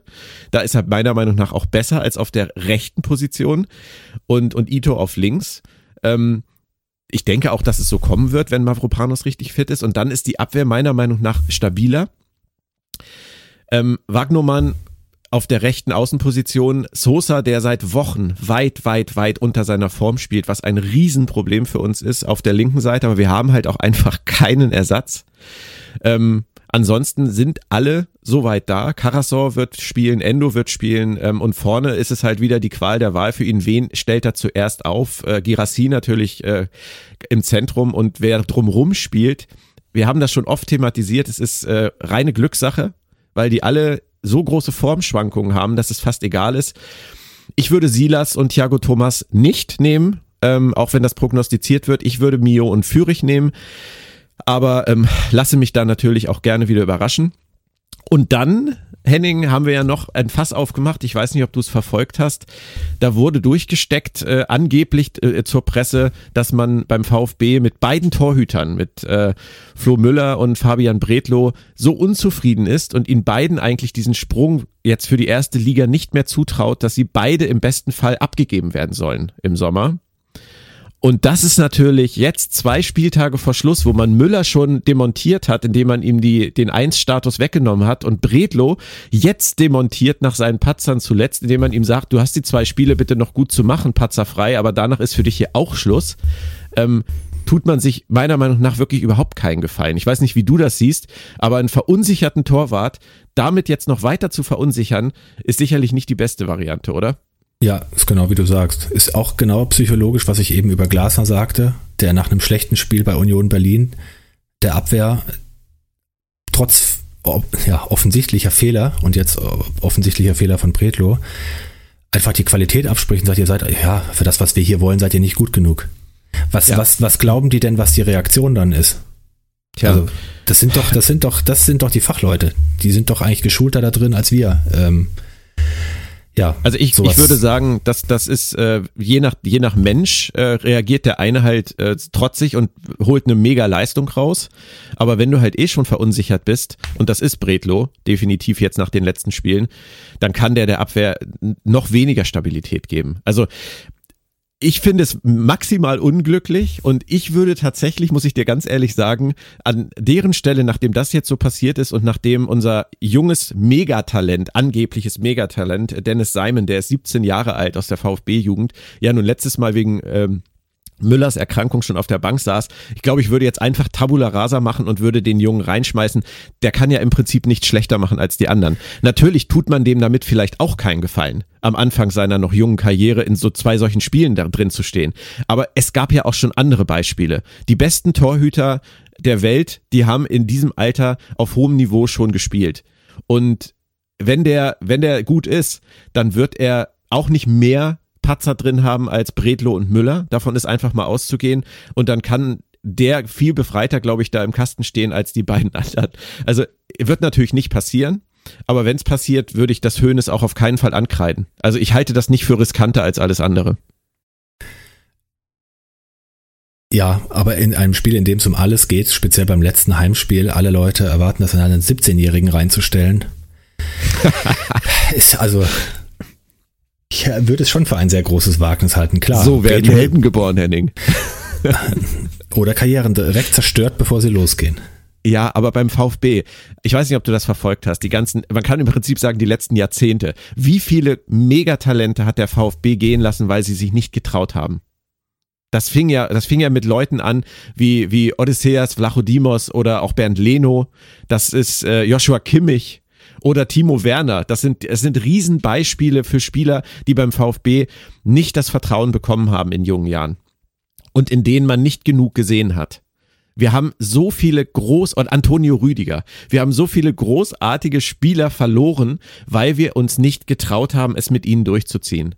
Da ist er meiner Meinung nach auch besser als auf der rechten Position und, und Ito auf links. Ähm, ich denke auch, dass es so kommen wird, wenn Mavropanos richtig fit ist. Und dann ist die Abwehr meiner Meinung nach stabiler. Ähm, Wagnermann auf der rechten Außenposition Sosa, der seit Wochen weit, weit, weit unter seiner Form spielt, was ein Riesenproblem für uns ist auf der linken Seite, aber wir haben halt auch einfach [LAUGHS] keinen Ersatz. Ähm, ansonsten sind alle soweit da. Karasor wird spielen, Endo wird spielen ähm, und vorne ist es halt wieder die Qual der Wahl für ihn. Wen stellt er zuerst auf? Äh, Girassi natürlich äh, im Zentrum und wer drumrum spielt. Wir haben das schon oft thematisiert. Es ist äh, reine Glückssache, weil die alle so große Formschwankungen haben, dass es fast egal ist. Ich würde Silas und Thiago Thomas nicht nehmen, ähm, auch wenn das prognostiziert wird. Ich würde Mio und Fürich nehmen, aber ähm, lasse mich da natürlich auch gerne wieder überraschen. Und dann Henning, haben wir ja noch ein Fass aufgemacht. Ich weiß nicht, ob du es verfolgt hast. Da wurde durchgesteckt, äh, angeblich äh, zur Presse, dass man beim VfB mit beiden Torhütern, mit äh, Flo Müller und Fabian Bredlow, so unzufrieden ist und ihnen beiden eigentlich diesen Sprung jetzt für die erste Liga nicht mehr zutraut, dass sie beide im besten Fall abgegeben werden sollen im Sommer. Und das ist natürlich jetzt zwei Spieltage vor Schluss, wo man Müller schon demontiert hat, indem man ihm die, den Eins-Status weggenommen hat und Bredlo jetzt demontiert nach seinen Patzern zuletzt, indem man ihm sagt, du hast die zwei Spiele bitte noch gut zu machen, patzerfrei, aber danach ist für dich hier auch Schluss. Ähm, tut man sich meiner Meinung nach wirklich überhaupt keinen Gefallen. Ich weiß nicht, wie du das siehst, aber einen verunsicherten Torwart damit jetzt noch weiter zu verunsichern, ist sicherlich nicht die beste Variante, oder? Ja, ist genau wie du sagst. Ist auch genau psychologisch, was ich eben über Glasner sagte, der nach einem schlechten Spiel bei Union Berlin der Abwehr trotz ja, offensichtlicher Fehler und jetzt offensichtlicher Fehler von Bretlo einfach die Qualität abspricht und sagt, ihr seid, ja, für das, was wir hier wollen, seid ihr nicht gut genug. Was, ja. was, was glauben die denn, was die Reaktion dann ist? Tja. Also, das sind doch, das sind doch, das sind doch die Fachleute. Die sind doch eigentlich geschulter da drin als wir. Ähm, ja, also ich, ich würde sagen, dass das ist äh, je nach je nach Mensch äh, reagiert der eine halt äh, trotzig und holt eine mega Leistung raus, aber wenn du halt eh schon verunsichert bist und das ist Bredlo definitiv jetzt nach den letzten Spielen, dann kann der der Abwehr noch weniger Stabilität geben. Also ich finde es maximal unglücklich und ich würde tatsächlich, muss ich dir ganz ehrlich sagen, an deren Stelle, nachdem das jetzt so passiert ist und nachdem unser junges Megatalent, angebliches Megatalent, Dennis Simon, der ist 17 Jahre alt aus der VfB-Jugend, ja nun letztes Mal wegen ähm, Müllers Erkrankung schon auf der Bank saß. Ich glaube, ich würde jetzt einfach Tabula Rasa machen und würde den Jungen reinschmeißen. Der kann ja im Prinzip nicht schlechter machen als die anderen. Natürlich tut man dem damit vielleicht auch keinen Gefallen, am Anfang seiner noch jungen Karriere in so zwei solchen Spielen da drin zu stehen. Aber es gab ja auch schon andere Beispiele. Die besten Torhüter der Welt, die haben in diesem Alter auf hohem Niveau schon gespielt. Und wenn der, wenn der gut ist, dann wird er auch nicht mehr Patzer drin haben als Bredlo und Müller. Davon ist einfach mal auszugehen. Und dann kann der viel befreiter, glaube ich, da im Kasten stehen als die beiden anderen. Also wird natürlich nicht passieren. Aber wenn es passiert, würde ich das Höhnes auch auf keinen Fall ankreiden. Also ich halte das nicht für riskanter als alles andere. Ja, aber in einem Spiel, in dem es um alles geht, speziell beim letzten Heimspiel, alle Leute erwarten, das in einen 17-Jährigen reinzustellen. [LAUGHS] ist also ich würde es schon für ein sehr großes Wagnis halten, klar. So werden Helden geboren, Henning. [LAUGHS] Oder Karrieren direkt zerstört, bevor sie losgehen. Ja, aber beim VfB, ich weiß nicht, ob du das verfolgt hast, die ganzen, man kann im Prinzip sagen, die letzten Jahrzehnte. Wie viele Megatalente hat der VfB gehen lassen, weil sie sich nicht getraut haben? Das fing ja, das fing ja mit Leuten an, wie, wie Odysseas Vlachodimos oder auch Bernd Leno. Das ist äh, Joshua Kimmich oder Timo Werner. Das sind, es sind Riesenbeispiele für Spieler, die beim VfB nicht das Vertrauen bekommen haben in jungen Jahren und in denen man nicht genug gesehen hat. Wir haben so viele groß und Antonio Rüdiger. Wir haben so viele großartige Spieler verloren, weil wir uns nicht getraut haben, es mit ihnen durchzuziehen.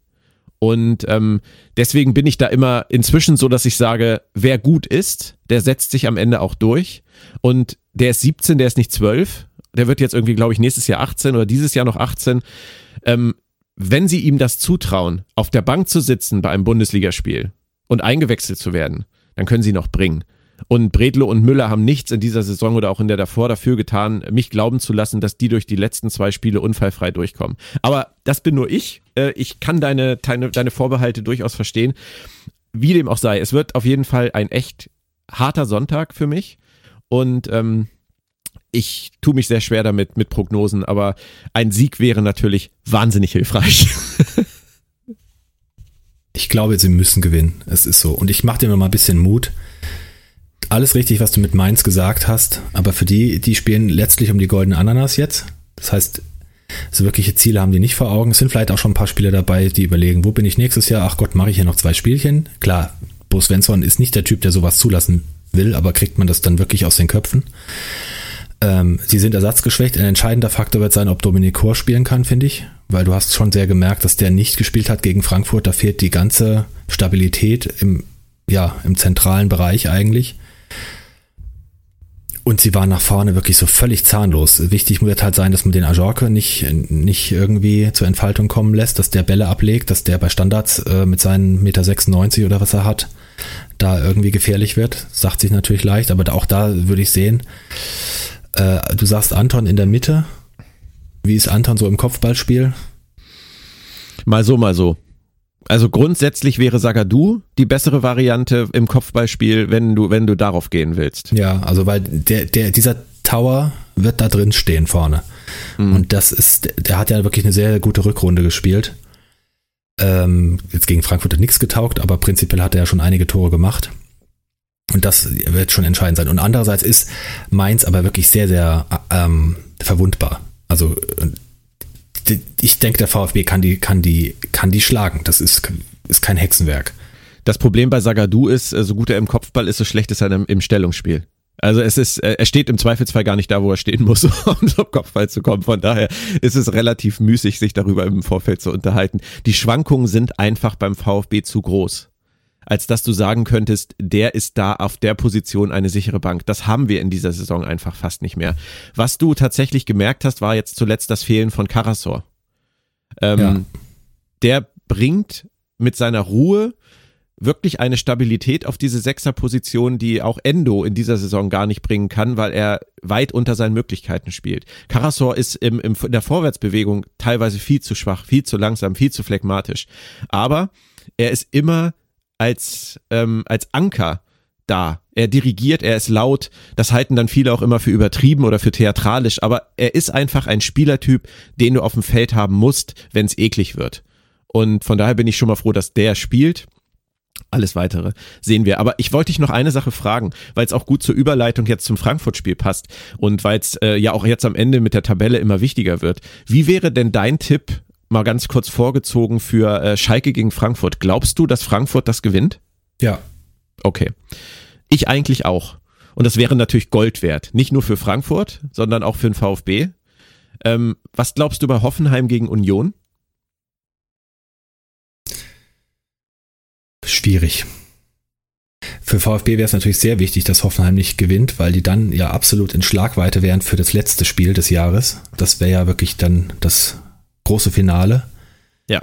Und ähm, deswegen bin ich da immer inzwischen so, dass ich sage, wer gut ist, der setzt sich am Ende auch durch. Und der ist 17, der ist nicht 12 der wird jetzt irgendwie, glaube ich, nächstes Jahr 18 oder dieses Jahr noch 18. Ähm, wenn sie ihm das zutrauen, auf der Bank zu sitzen bei einem Bundesligaspiel und eingewechselt zu werden, dann können sie noch bringen. Und Bredlo und Müller haben nichts in dieser Saison oder auch in der davor dafür getan, mich glauben zu lassen, dass die durch die letzten zwei Spiele unfallfrei durchkommen. Aber das bin nur ich. Äh, ich kann deine, deine, deine Vorbehalte durchaus verstehen. Wie dem auch sei, es wird auf jeden Fall ein echt harter Sonntag für mich. Und ähm, ich tue mich sehr schwer damit mit Prognosen, aber ein Sieg wäre natürlich wahnsinnig hilfreich. [LAUGHS] ich glaube, sie müssen gewinnen. Es ist so. Und ich mache dir mal ein bisschen Mut. Alles richtig, was du mit Mainz gesagt hast, aber für die, die spielen letztlich um die goldene Ananas jetzt. Das heißt, so wirkliche Ziele haben die nicht vor Augen. Es sind vielleicht auch schon ein paar Spieler dabei, die überlegen, wo bin ich nächstes Jahr? Ach Gott, mache ich hier noch zwei Spielchen? Klar, Bo Svensson ist nicht der Typ, der sowas zulassen will, aber kriegt man das dann wirklich aus den Köpfen? Ähm, sie sind ersatzgeschwächt. Ein entscheidender Faktor wird sein, ob Dominik Kor spielen kann, finde ich. Weil du hast schon sehr gemerkt, dass der nicht gespielt hat gegen Frankfurt. Da fehlt die ganze Stabilität im, ja, im zentralen Bereich eigentlich. Und sie waren nach vorne wirklich so völlig zahnlos. Wichtig wird halt sein, dass man den Ajorke nicht, nicht irgendwie zur Entfaltung kommen lässt, dass der Bälle ablegt, dass der bei Standards äh, mit seinen Meter 96 oder was er hat, da irgendwie gefährlich wird. Sagt sich natürlich leicht, aber auch da würde ich sehen, äh, du sagst Anton in der Mitte. Wie ist Anton so im Kopfballspiel? Mal so, mal so. Also grundsätzlich wäre Sagadu die bessere Variante im Kopfballspiel, wenn du, wenn du darauf gehen willst. Ja, also weil der, der, dieser Tower wird da drin stehen vorne. Mhm. Und das ist, der hat ja wirklich eine sehr gute Rückrunde gespielt. Ähm, jetzt gegen Frankfurt hat nichts getaugt, aber prinzipiell hat er ja schon einige Tore gemacht. Und das wird schon entscheidend sein. Und andererseits ist Mainz aber wirklich sehr, sehr ähm, verwundbar. Also ich denke, der VfB kann die, kann die, kann die schlagen. Das ist, ist kein Hexenwerk. Das Problem bei Sagadu ist, äh, so gut er im Kopfball ist, so schlecht ist er im Stellungsspiel. Also es ist, äh, er steht im Zweifelsfall gar nicht da, wo er stehen muss, [LAUGHS] um zum Kopfball zu kommen. Von daher ist es relativ müßig, sich darüber im Vorfeld zu unterhalten. Die Schwankungen sind einfach beim VfB zu groß als dass du sagen könntest, der ist da auf der Position eine sichere Bank. Das haben wir in dieser Saison einfach fast nicht mehr. Was du tatsächlich gemerkt hast, war jetzt zuletzt das Fehlen von Karasor. Ähm, ja. Der bringt mit seiner Ruhe wirklich eine Stabilität auf diese Sechserposition, die auch Endo in dieser Saison gar nicht bringen kann, weil er weit unter seinen Möglichkeiten spielt. Karasor ist im, im, in der Vorwärtsbewegung teilweise viel zu schwach, viel zu langsam, viel zu phlegmatisch. Aber er ist immer als, ähm, als Anker da. Er dirigiert, er ist laut, das halten dann viele auch immer für übertrieben oder für theatralisch, aber er ist einfach ein Spielertyp, den du auf dem Feld haben musst, wenn es eklig wird. Und von daher bin ich schon mal froh, dass der spielt. Alles weitere sehen wir. Aber ich wollte dich noch eine Sache fragen, weil es auch gut zur Überleitung jetzt zum Frankfurt-Spiel passt und weil es äh, ja auch jetzt am Ende mit der Tabelle immer wichtiger wird. Wie wäre denn dein Tipp, mal ganz kurz vorgezogen, für äh, Schalke gegen Frankfurt? Glaubst du, dass Frankfurt das gewinnt? Ja. Okay. Ich eigentlich auch. Und das wäre natürlich Gold wert. Nicht nur für Frankfurt, sondern auch für den VfB. Ähm, was glaubst du bei Hoffenheim gegen Union? Schwierig. Für VfB wäre es natürlich sehr wichtig, dass Hoffenheim nicht gewinnt, weil die dann ja absolut in Schlagweite wären für das letzte Spiel des Jahres. Das wäre ja wirklich dann das große Finale. Ja.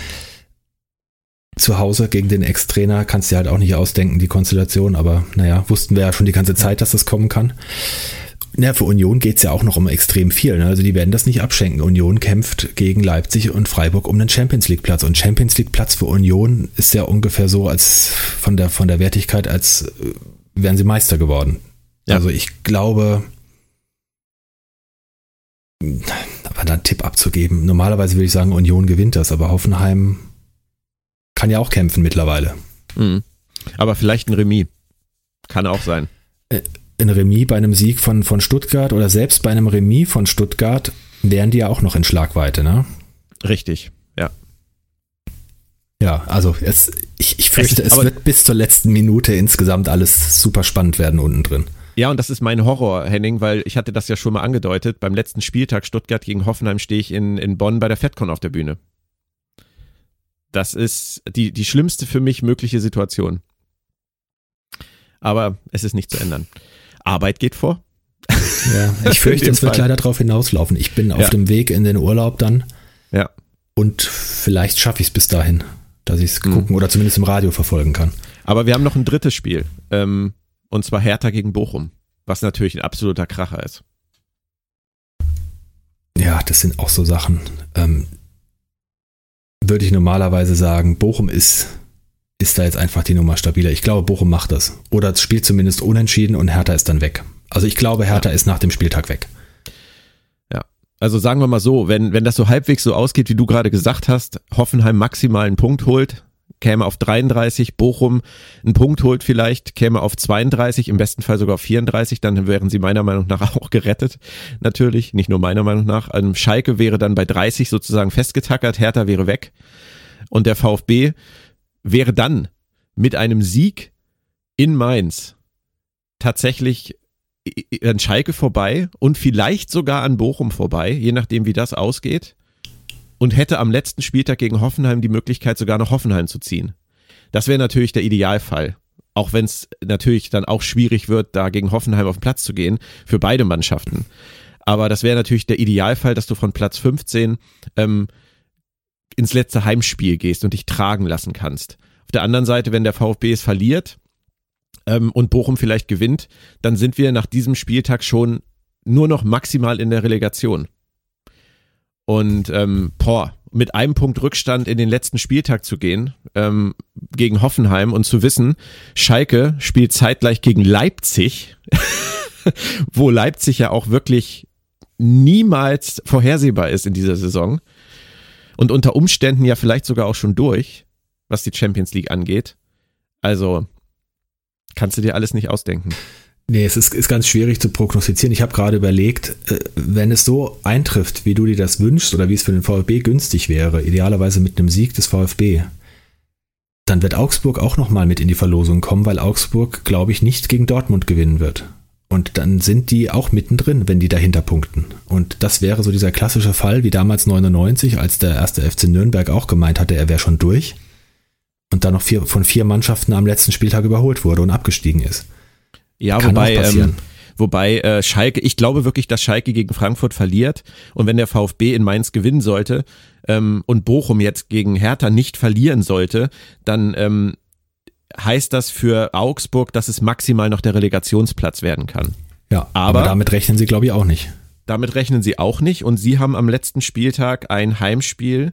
Zu Hause gegen den Ex-Trainer kannst du dir halt auch nicht ausdenken, die Konstellation, aber naja, wussten wir ja schon die ganze Zeit, dass das kommen kann. Ja, für Union geht es ja auch noch um extrem viel. Ne? Also die werden das nicht abschenken. Union kämpft gegen Leipzig und Freiburg um den Champions League Platz. Und Champions League Platz für Union ist ja ungefähr so als von der von der Wertigkeit, als äh, wären sie Meister geworden. Ja. Also ich glaube, da einen Tipp abzugeben. Normalerweise würde ich sagen, Union gewinnt das, aber Hoffenheim kann ja auch kämpfen mittlerweile. Mhm. Aber vielleicht ein Remis. Kann auch sein. Äh, ein Remis bei einem Sieg von, von Stuttgart oder selbst bei einem Remis von Stuttgart wären die ja auch noch in Schlagweite, ne? Richtig, ja. Ja, also es, ich, ich fürchte, es, es wird bis zur letzten Minute insgesamt alles super spannend werden unten drin. Ja, und das ist mein Horror, Henning, weil ich hatte das ja schon mal angedeutet. Beim letzten Spieltag Stuttgart gegen Hoffenheim stehe ich in, in Bonn bei der FedCon auf der Bühne. Das ist die, die schlimmste für mich mögliche Situation. Aber es ist nicht zu ändern. Arbeit geht vor. Ja, [LAUGHS] ich fürchte, es wird leider darauf hinauslaufen. Ich bin auf ja. dem Weg in den Urlaub dann. Ja. Und vielleicht schaffe ich es bis dahin, dass ich es mhm. gucken oder zumindest im Radio verfolgen kann. Aber wir haben noch ein drittes Spiel. Ähm, und zwar Hertha gegen Bochum. Was natürlich ein absoluter Kracher ist. Ja, das sind auch so Sachen. Ähm, würde ich normalerweise sagen, Bochum ist ist da jetzt einfach die Nummer stabiler. Ich glaube, Bochum macht das. Oder es spielt zumindest unentschieden und Hertha ist dann weg. Also ich glaube, Hertha ja. ist nach dem Spieltag weg. Ja, also sagen wir mal so, wenn, wenn das so halbwegs so ausgeht, wie du gerade gesagt hast, Hoffenheim maximal einen Punkt holt, käme auf 33, Bochum einen Punkt holt vielleicht, käme auf 32, im besten Fall sogar auf 34, dann wären sie meiner Meinung nach [LAUGHS] auch gerettet, natürlich, nicht nur meiner Meinung nach. Ähm, Schalke wäre dann bei 30 sozusagen festgetackert, Hertha wäre weg und der VfB wäre dann mit einem Sieg in Mainz tatsächlich an Schalke vorbei und vielleicht sogar an Bochum vorbei, je nachdem wie das ausgeht. Und hätte am letzten Spieltag gegen Hoffenheim die Möglichkeit, sogar nach Hoffenheim zu ziehen. Das wäre natürlich der Idealfall. Auch wenn es natürlich dann auch schwierig wird, da gegen Hoffenheim auf den Platz zu gehen, für beide Mannschaften. Aber das wäre natürlich der Idealfall, dass du von Platz 15 ähm, ins letzte Heimspiel gehst und dich tragen lassen kannst. Auf der anderen Seite, wenn der VfB es verliert ähm, und Bochum vielleicht gewinnt, dann sind wir nach diesem Spieltag schon nur noch maximal in der Relegation. Und ähm, boah, mit einem Punkt Rückstand in den letzten Spieltag zu gehen ähm, gegen Hoffenheim und zu wissen, Schalke spielt zeitgleich gegen Leipzig, [LAUGHS] wo Leipzig ja auch wirklich niemals vorhersehbar ist in dieser Saison und unter Umständen ja vielleicht sogar auch schon durch, was die Champions League angeht. Also kannst du dir alles nicht ausdenken. Nee, es ist, ist ganz schwierig zu prognostizieren. Ich habe gerade überlegt, äh, wenn es so eintrifft, wie du dir das wünschst oder wie es für den VfB günstig wäre, idealerweise mit einem Sieg des VfB, dann wird Augsburg auch nochmal mit in die Verlosung kommen, weil Augsburg, glaube ich, nicht gegen Dortmund gewinnen wird. Und dann sind die auch mittendrin, wenn die dahinter punkten. Und das wäre so dieser klassische Fall wie damals 99, als der erste FC Nürnberg auch gemeint hatte, er wäre schon durch. Und dann noch vier, von vier Mannschaften am letzten Spieltag überholt wurde und abgestiegen ist. Ja, Kann wobei, ähm, wobei äh, Schalke, ich glaube wirklich, dass Schalke gegen Frankfurt verliert. Und wenn der VfB in Mainz gewinnen sollte ähm, und Bochum jetzt gegen Hertha nicht verlieren sollte, dann ähm, heißt das für Augsburg, dass es maximal noch der Relegationsplatz werden kann. Ja, aber, aber damit rechnen sie, glaube ich, auch nicht. Damit rechnen sie auch nicht und sie haben am letzten Spieltag ein Heimspiel.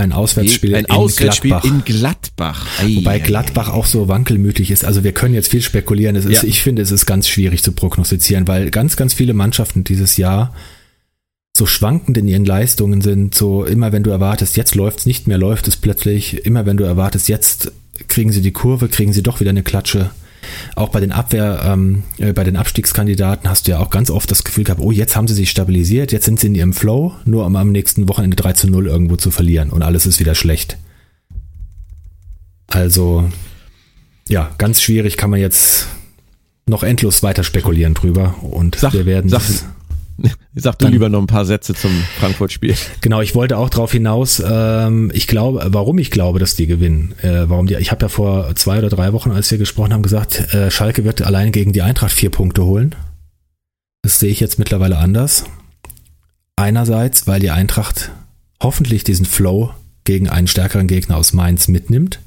Ein Auswärtsspiel, ein in, Auswärtsspiel Gladbach. in Gladbach. Ei, Wobei Gladbach auch so wankelmütig ist. Also wir können jetzt viel spekulieren. Es ist, ja. Ich finde, es ist ganz schwierig zu prognostizieren, weil ganz, ganz viele Mannschaften dieses Jahr so schwankend in ihren Leistungen sind. So immer wenn du erwartest, jetzt läuft es nicht mehr, läuft es plötzlich. Immer wenn du erwartest, jetzt kriegen sie die Kurve, kriegen sie doch wieder eine Klatsche. Auch bei den Abwehr, ähm, äh, bei den Abstiegskandidaten hast du ja auch ganz oft das Gefühl gehabt, oh, jetzt haben sie sich stabilisiert, jetzt sind sie in ihrem Flow, nur um am nächsten Wochenende 3 zu 0 irgendwo zu verlieren und alles ist wieder schlecht. Also, ja, ganz schwierig kann man jetzt noch endlos weiter spekulieren drüber und Sag, wir werden sag, [LAUGHS] Sag du Dann- lieber noch ein paar Sätze zum Frankfurt-Spiel. Genau, ich wollte auch darauf hinaus, ähm, ich glaube, warum ich glaube, dass die gewinnen. Äh, warum die, ich habe ja vor zwei oder drei Wochen, als wir gesprochen haben, gesagt, äh, Schalke wird allein gegen die Eintracht vier Punkte holen. Das sehe ich jetzt mittlerweile anders. Einerseits, weil die Eintracht hoffentlich diesen Flow gegen einen stärkeren Gegner aus Mainz mitnimmt,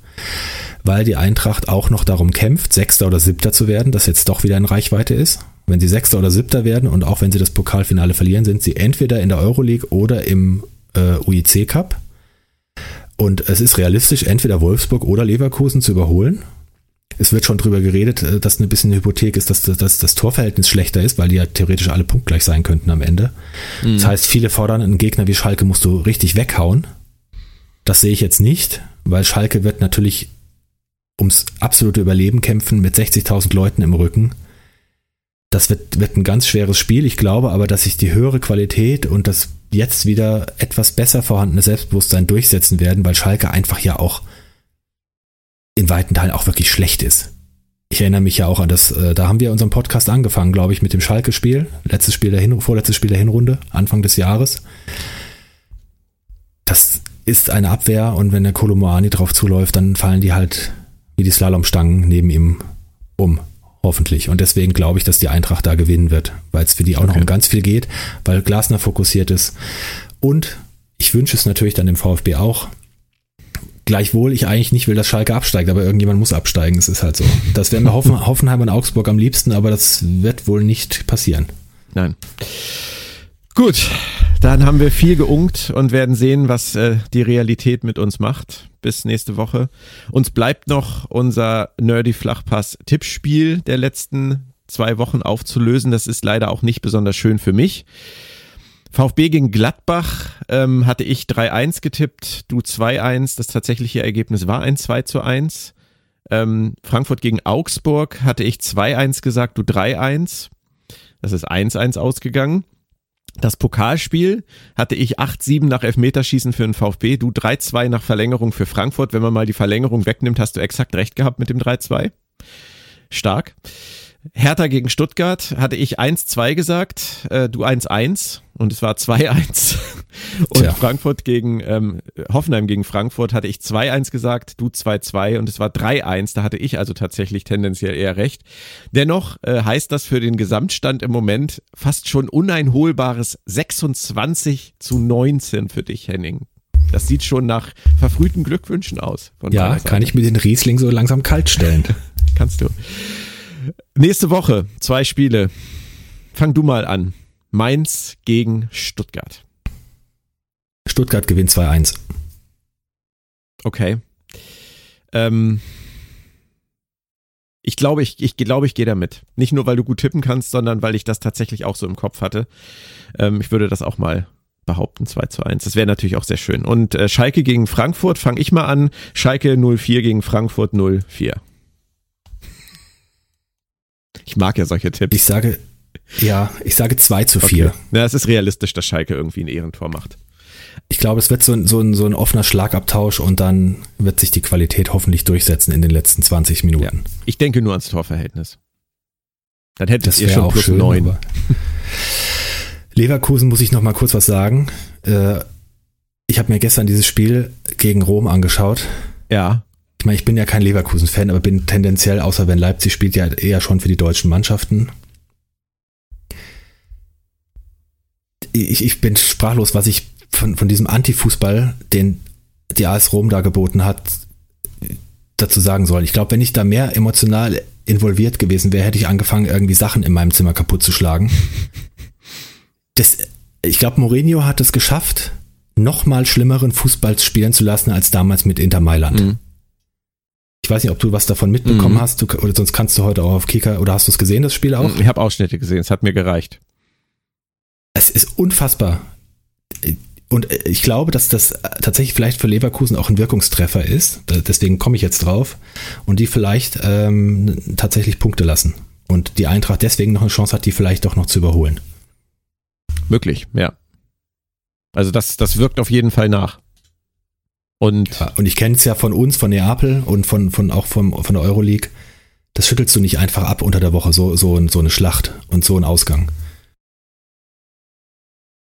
weil die Eintracht auch noch darum kämpft, Sechster oder Siebter zu werden, das jetzt doch wieder in Reichweite ist. Wenn sie Sechster oder Siebter werden und auch wenn sie das Pokalfinale verlieren, sind sie entweder in der Euroleague oder im äh, UIC Cup. Und es ist realistisch, entweder Wolfsburg oder Leverkusen zu überholen. Es wird schon drüber geredet, äh, dass ein bisschen eine Hypothek ist, dass, dass das Torverhältnis schlechter ist, weil die ja theoretisch alle punktgleich sein könnten am Ende. Das heißt, viele fordern, einen Gegner wie Schalke musst du richtig weghauen. Das sehe ich jetzt nicht, weil Schalke wird natürlich ums absolute Überleben kämpfen mit 60.000 Leuten im Rücken. Das wird, wird ein ganz schweres Spiel. Ich glaube aber, dass sich die höhere Qualität und das jetzt wieder etwas besser vorhandene Selbstbewusstsein durchsetzen werden, weil Schalke einfach ja auch in weiten Teilen auch wirklich schlecht ist. Ich erinnere mich ja auch an das, äh, da haben wir unseren Podcast angefangen, glaube ich, mit dem Schalke-Spiel. Letztes Spiel der Hin vorletztes Spiel der Hinrunde, Anfang des Jahres. Das ist eine Abwehr und wenn der Kolomoani drauf zuläuft, dann fallen die halt wie die Slalomstangen neben ihm um. Hoffentlich. Und deswegen glaube ich, dass die Eintracht da gewinnen wird, weil es für die auch noch Okay. um ganz viel geht, weil Glasner fokussiert ist. Und ich wünsche es natürlich dann dem VfB auch. Gleichwohl ich eigentlich nicht will, dass Schalke absteigt, aber irgendjemand muss absteigen. Es ist halt so. Das wären mir Hoffen, [LAUGHS] Hoffenheim und Augsburg am liebsten, aber das wird wohl nicht passieren. Nein. Gut, dann haben wir viel geungt und werden sehen, was äh, die Realität mit uns macht. Bis nächste Woche. Uns bleibt noch unser Nerdy Flachpass Tippspiel der letzten zwei Wochen aufzulösen. Das ist leider auch nicht besonders schön für mich. VfB gegen Gladbach ähm, hatte ich 3-1 getippt, du 2-1. Das tatsächliche Ergebnis war ein 2 zu 1. Ähm, Frankfurt gegen Augsburg hatte ich 2-1 gesagt, du 3-1. Das ist 1-1 ausgegangen. Das Pokalspiel hatte ich 8-7 nach Elfmeterschießen für den VfB, du 3-2 nach Verlängerung für Frankfurt. Wenn man mal die Verlängerung wegnimmt, hast du exakt recht gehabt mit dem 3-2. Stark. Hertha gegen Stuttgart hatte ich 1-2 gesagt, äh, du 1-1 und es war 2-1. [LAUGHS] Und Tja. Frankfurt gegen ähm, Hoffenheim gegen Frankfurt hatte ich 2-1 gesagt, du 2-2 und es war 3-1. Da hatte ich also tatsächlich tendenziell eher recht. Dennoch äh, heißt das für den Gesamtstand im Moment fast schon uneinholbares 26 zu 19 für dich, Henning. Das sieht schon nach verfrühten Glückwünschen aus. Ja, kann ich mir den Riesling so langsam kalt stellen. [LAUGHS] Kannst du. Nächste Woche, zwei Spiele. Fang du mal an. Mainz gegen Stuttgart. Stuttgart gewinnt 2-1. Okay. Ähm, ich glaube, ich, ich glaube, ich gehe damit. Nicht nur, weil du gut tippen kannst, sondern weil ich das tatsächlich auch so im Kopf hatte. Ähm, ich würde das auch mal behaupten, 2 zu 1. Das wäre natürlich auch sehr schön. Und äh, Schalke gegen Frankfurt, fange ich mal an. Schalke 04 gegen Frankfurt 04. Ich mag ja solche Tipps. Ich sage, ja, ich sage 2 zu 4. Okay. Ja, es ist realistisch, dass Schalke irgendwie ein Ehrentor macht. Ich glaube, es wird so ein, so, ein, so ein offener Schlagabtausch und dann wird sich die Qualität hoffentlich durchsetzen in den letzten 20 Minuten. Ich denke nur ans Torverhältnis. Dann hättet Das ihr schon auch plus schön. neun. aber- [LAUGHS] Leverkusen muss ich noch mal kurz was sagen. Äh, Ich habe mir gestern dieses Spiel gegen Rom angeschaut. Ja. Ich meine, ich bin ja kein Leverkusen-Fan, aber bin tendenziell, außer wenn Leipzig spielt, ja eher schon für die deutschen Mannschaften. Ich, ich bin sprachlos, was ich von, von diesem Antifußball, den die AS Rom da geboten hat, dazu sagen soll. Ich glaube, wenn ich da mehr emotional involviert gewesen wäre, hätte ich angefangen, irgendwie Sachen in meinem Zimmer kaputt zu schlagen. Das, ich glaube, Mourinho hat es geschafft, noch mal schlimmeren Fußball spielen zu lassen als damals mit Inter Mailand. Mhm. Ich weiß nicht, ob du was davon mitbekommen Mhm. hast, du, oder sonst kannst du heute auch auf Kicker, oder hast du es gesehen, das Spiel auch? Ich habe Ausschnitte gesehen, es hat mir gereicht. Es ist unfassbar. und ich glaube, dass das tatsächlich vielleicht für Leverkusen auch ein Wirkungstreffer ist. Deswegen komme ich jetzt drauf. Und die vielleicht ähm, tatsächlich Punkte lassen. Und die Eintracht deswegen noch eine Chance hat, die vielleicht doch noch zu überholen. Möglich, ja. Also das, das wirkt auf jeden Fall nach. Und, ja, und ich kenne es ja von uns, von Neapel und von, von auch vom, von der Euroleague. Das schüttelst du nicht einfach ab unter der Woche, so, so, so eine Schlacht und so ein Ausgang.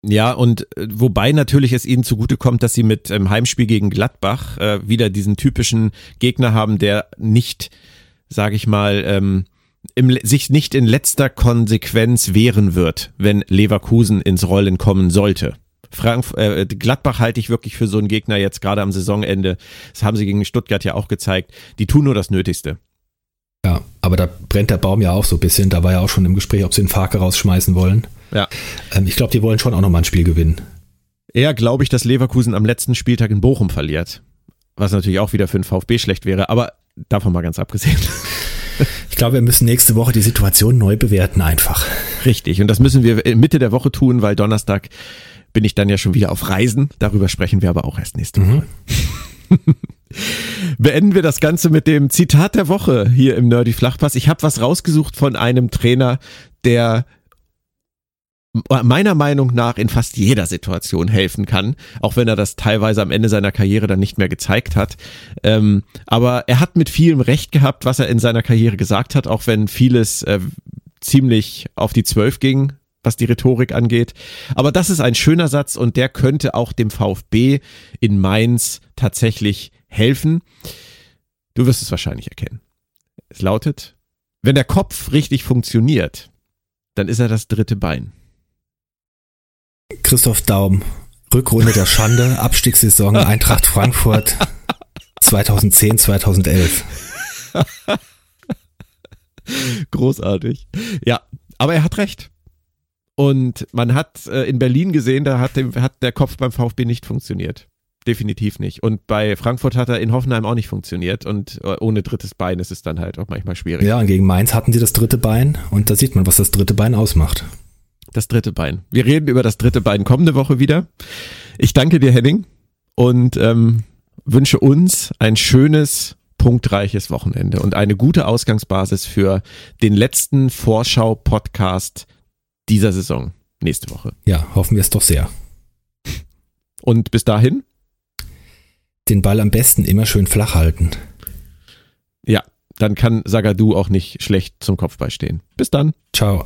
Ja, und äh, wobei natürlich es ihnen zugutekommt, dass sie mit ähm, Heimspiel gegen Gladbach äh, wieder diesen typischen Gegner haben, der nicht, sage ich mal, ähm, im, sich nicht in letzter Konsequenz wehren wird, wenn Leverkusen ins Rollen kommen sollte. Frank, äh, Gladbach halte ich wirklich für so einen Gegner jetzt gerade am Saisonende. Das haben sie gegen Stuttgart ja auch gezeigt. Die tun nur das Nötigste. Ja, aber da brennt der Baum ja auch so ein bisschen. Da war ja auch schon im Gespräch, ob sie den Farke rausschmeißen wollen. Ja. Ähm, ich glaube, die wollen schon auch nochmal ein Spiel gewinnen. Eher glaube ich, dass Leverkusen am letzten Spieltag in Bochum verliert. Was natürlich auch wieder für den VfB schlecht wäre, aber davon mal ganz abgesehen. [LAUGHS] Ich glaube, wir müssen nächste Woche die Situation neu bewerten einfach. Richtig, und das müssen wir Mitte der Woche tun, weil Donnerstag bin ich dann ja schon wieder auf Reisen. Darüber sprechen wir aber auch erst nächste Woche. Mhm. [LAUGHS] Beenden wir das Ganze mit dem Zitat der Woche hier im Nerdy Flachpass. Ich habe was rausgesucht von einem Trainer, der meiner Meinung nach in fast jeder Situation helfen kann, auch wenn er das teilweise am Ende seiner Karriere dann nicht mehr gezeigt hat. Ähm, aber er hat mit vielem Recht gehabt, was er in seiner Karriere gesagt hat, auch wenn vieles äh, ziemlich auf die Zwölf ging, was die Rhetorik angeht. Aber das ist ein schöner Satz und der könnte auch dem VfB in Mainz tatsächlich helfen. Du wirst es wahrscheinlich erkennen. Es lautet, wenn der Kopf richtig funktioniert, dann ist er das dritte Bein. Christoph Daum, Rückrunde der Schande, [LAUGHS] Abstiegssaison Eintracht Frankfurt 2010, 2011. [LAUGHS] Großartig. Ja, aber er hat recht. Und man hat äh, in Berlin gesehen, da hat, dem, hat der Kopf beim VfB nicht funktioniert. Definitiv nicht. Und bei Frankfurt hat er in Hoffenheim auch nicht funktioniert. Und äh, ohne drittes Bein ist es dann halt auch manchmal schwierig. Ja, und gegen Mainz hatten sie das dritte Bein. Und da sieht man, was das dritte Bein ausmacht. Das dritte Bein. Wir reden über das dritte Bein kommende Woche wieder. Ich danke dir, Henning, und ähm, wünsche uns ein schönes, punktreiches Wochenende und eine gute Ausgangsbasis für den letzten Vorschau-Podcast dieser Saison nächste Woche. Ja, hoffen wir es doch sehr. Und bis dahin? Den Ball am besten immer schön flach halten. Ja, dann kann Sagadu auch nicht schlecht zum Kopfball stehen. Bis dann. Ciao.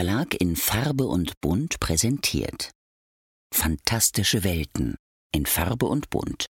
Verlag in Farbe und Bunt präsentiert. Fantastische Welten in Farbe und Bunt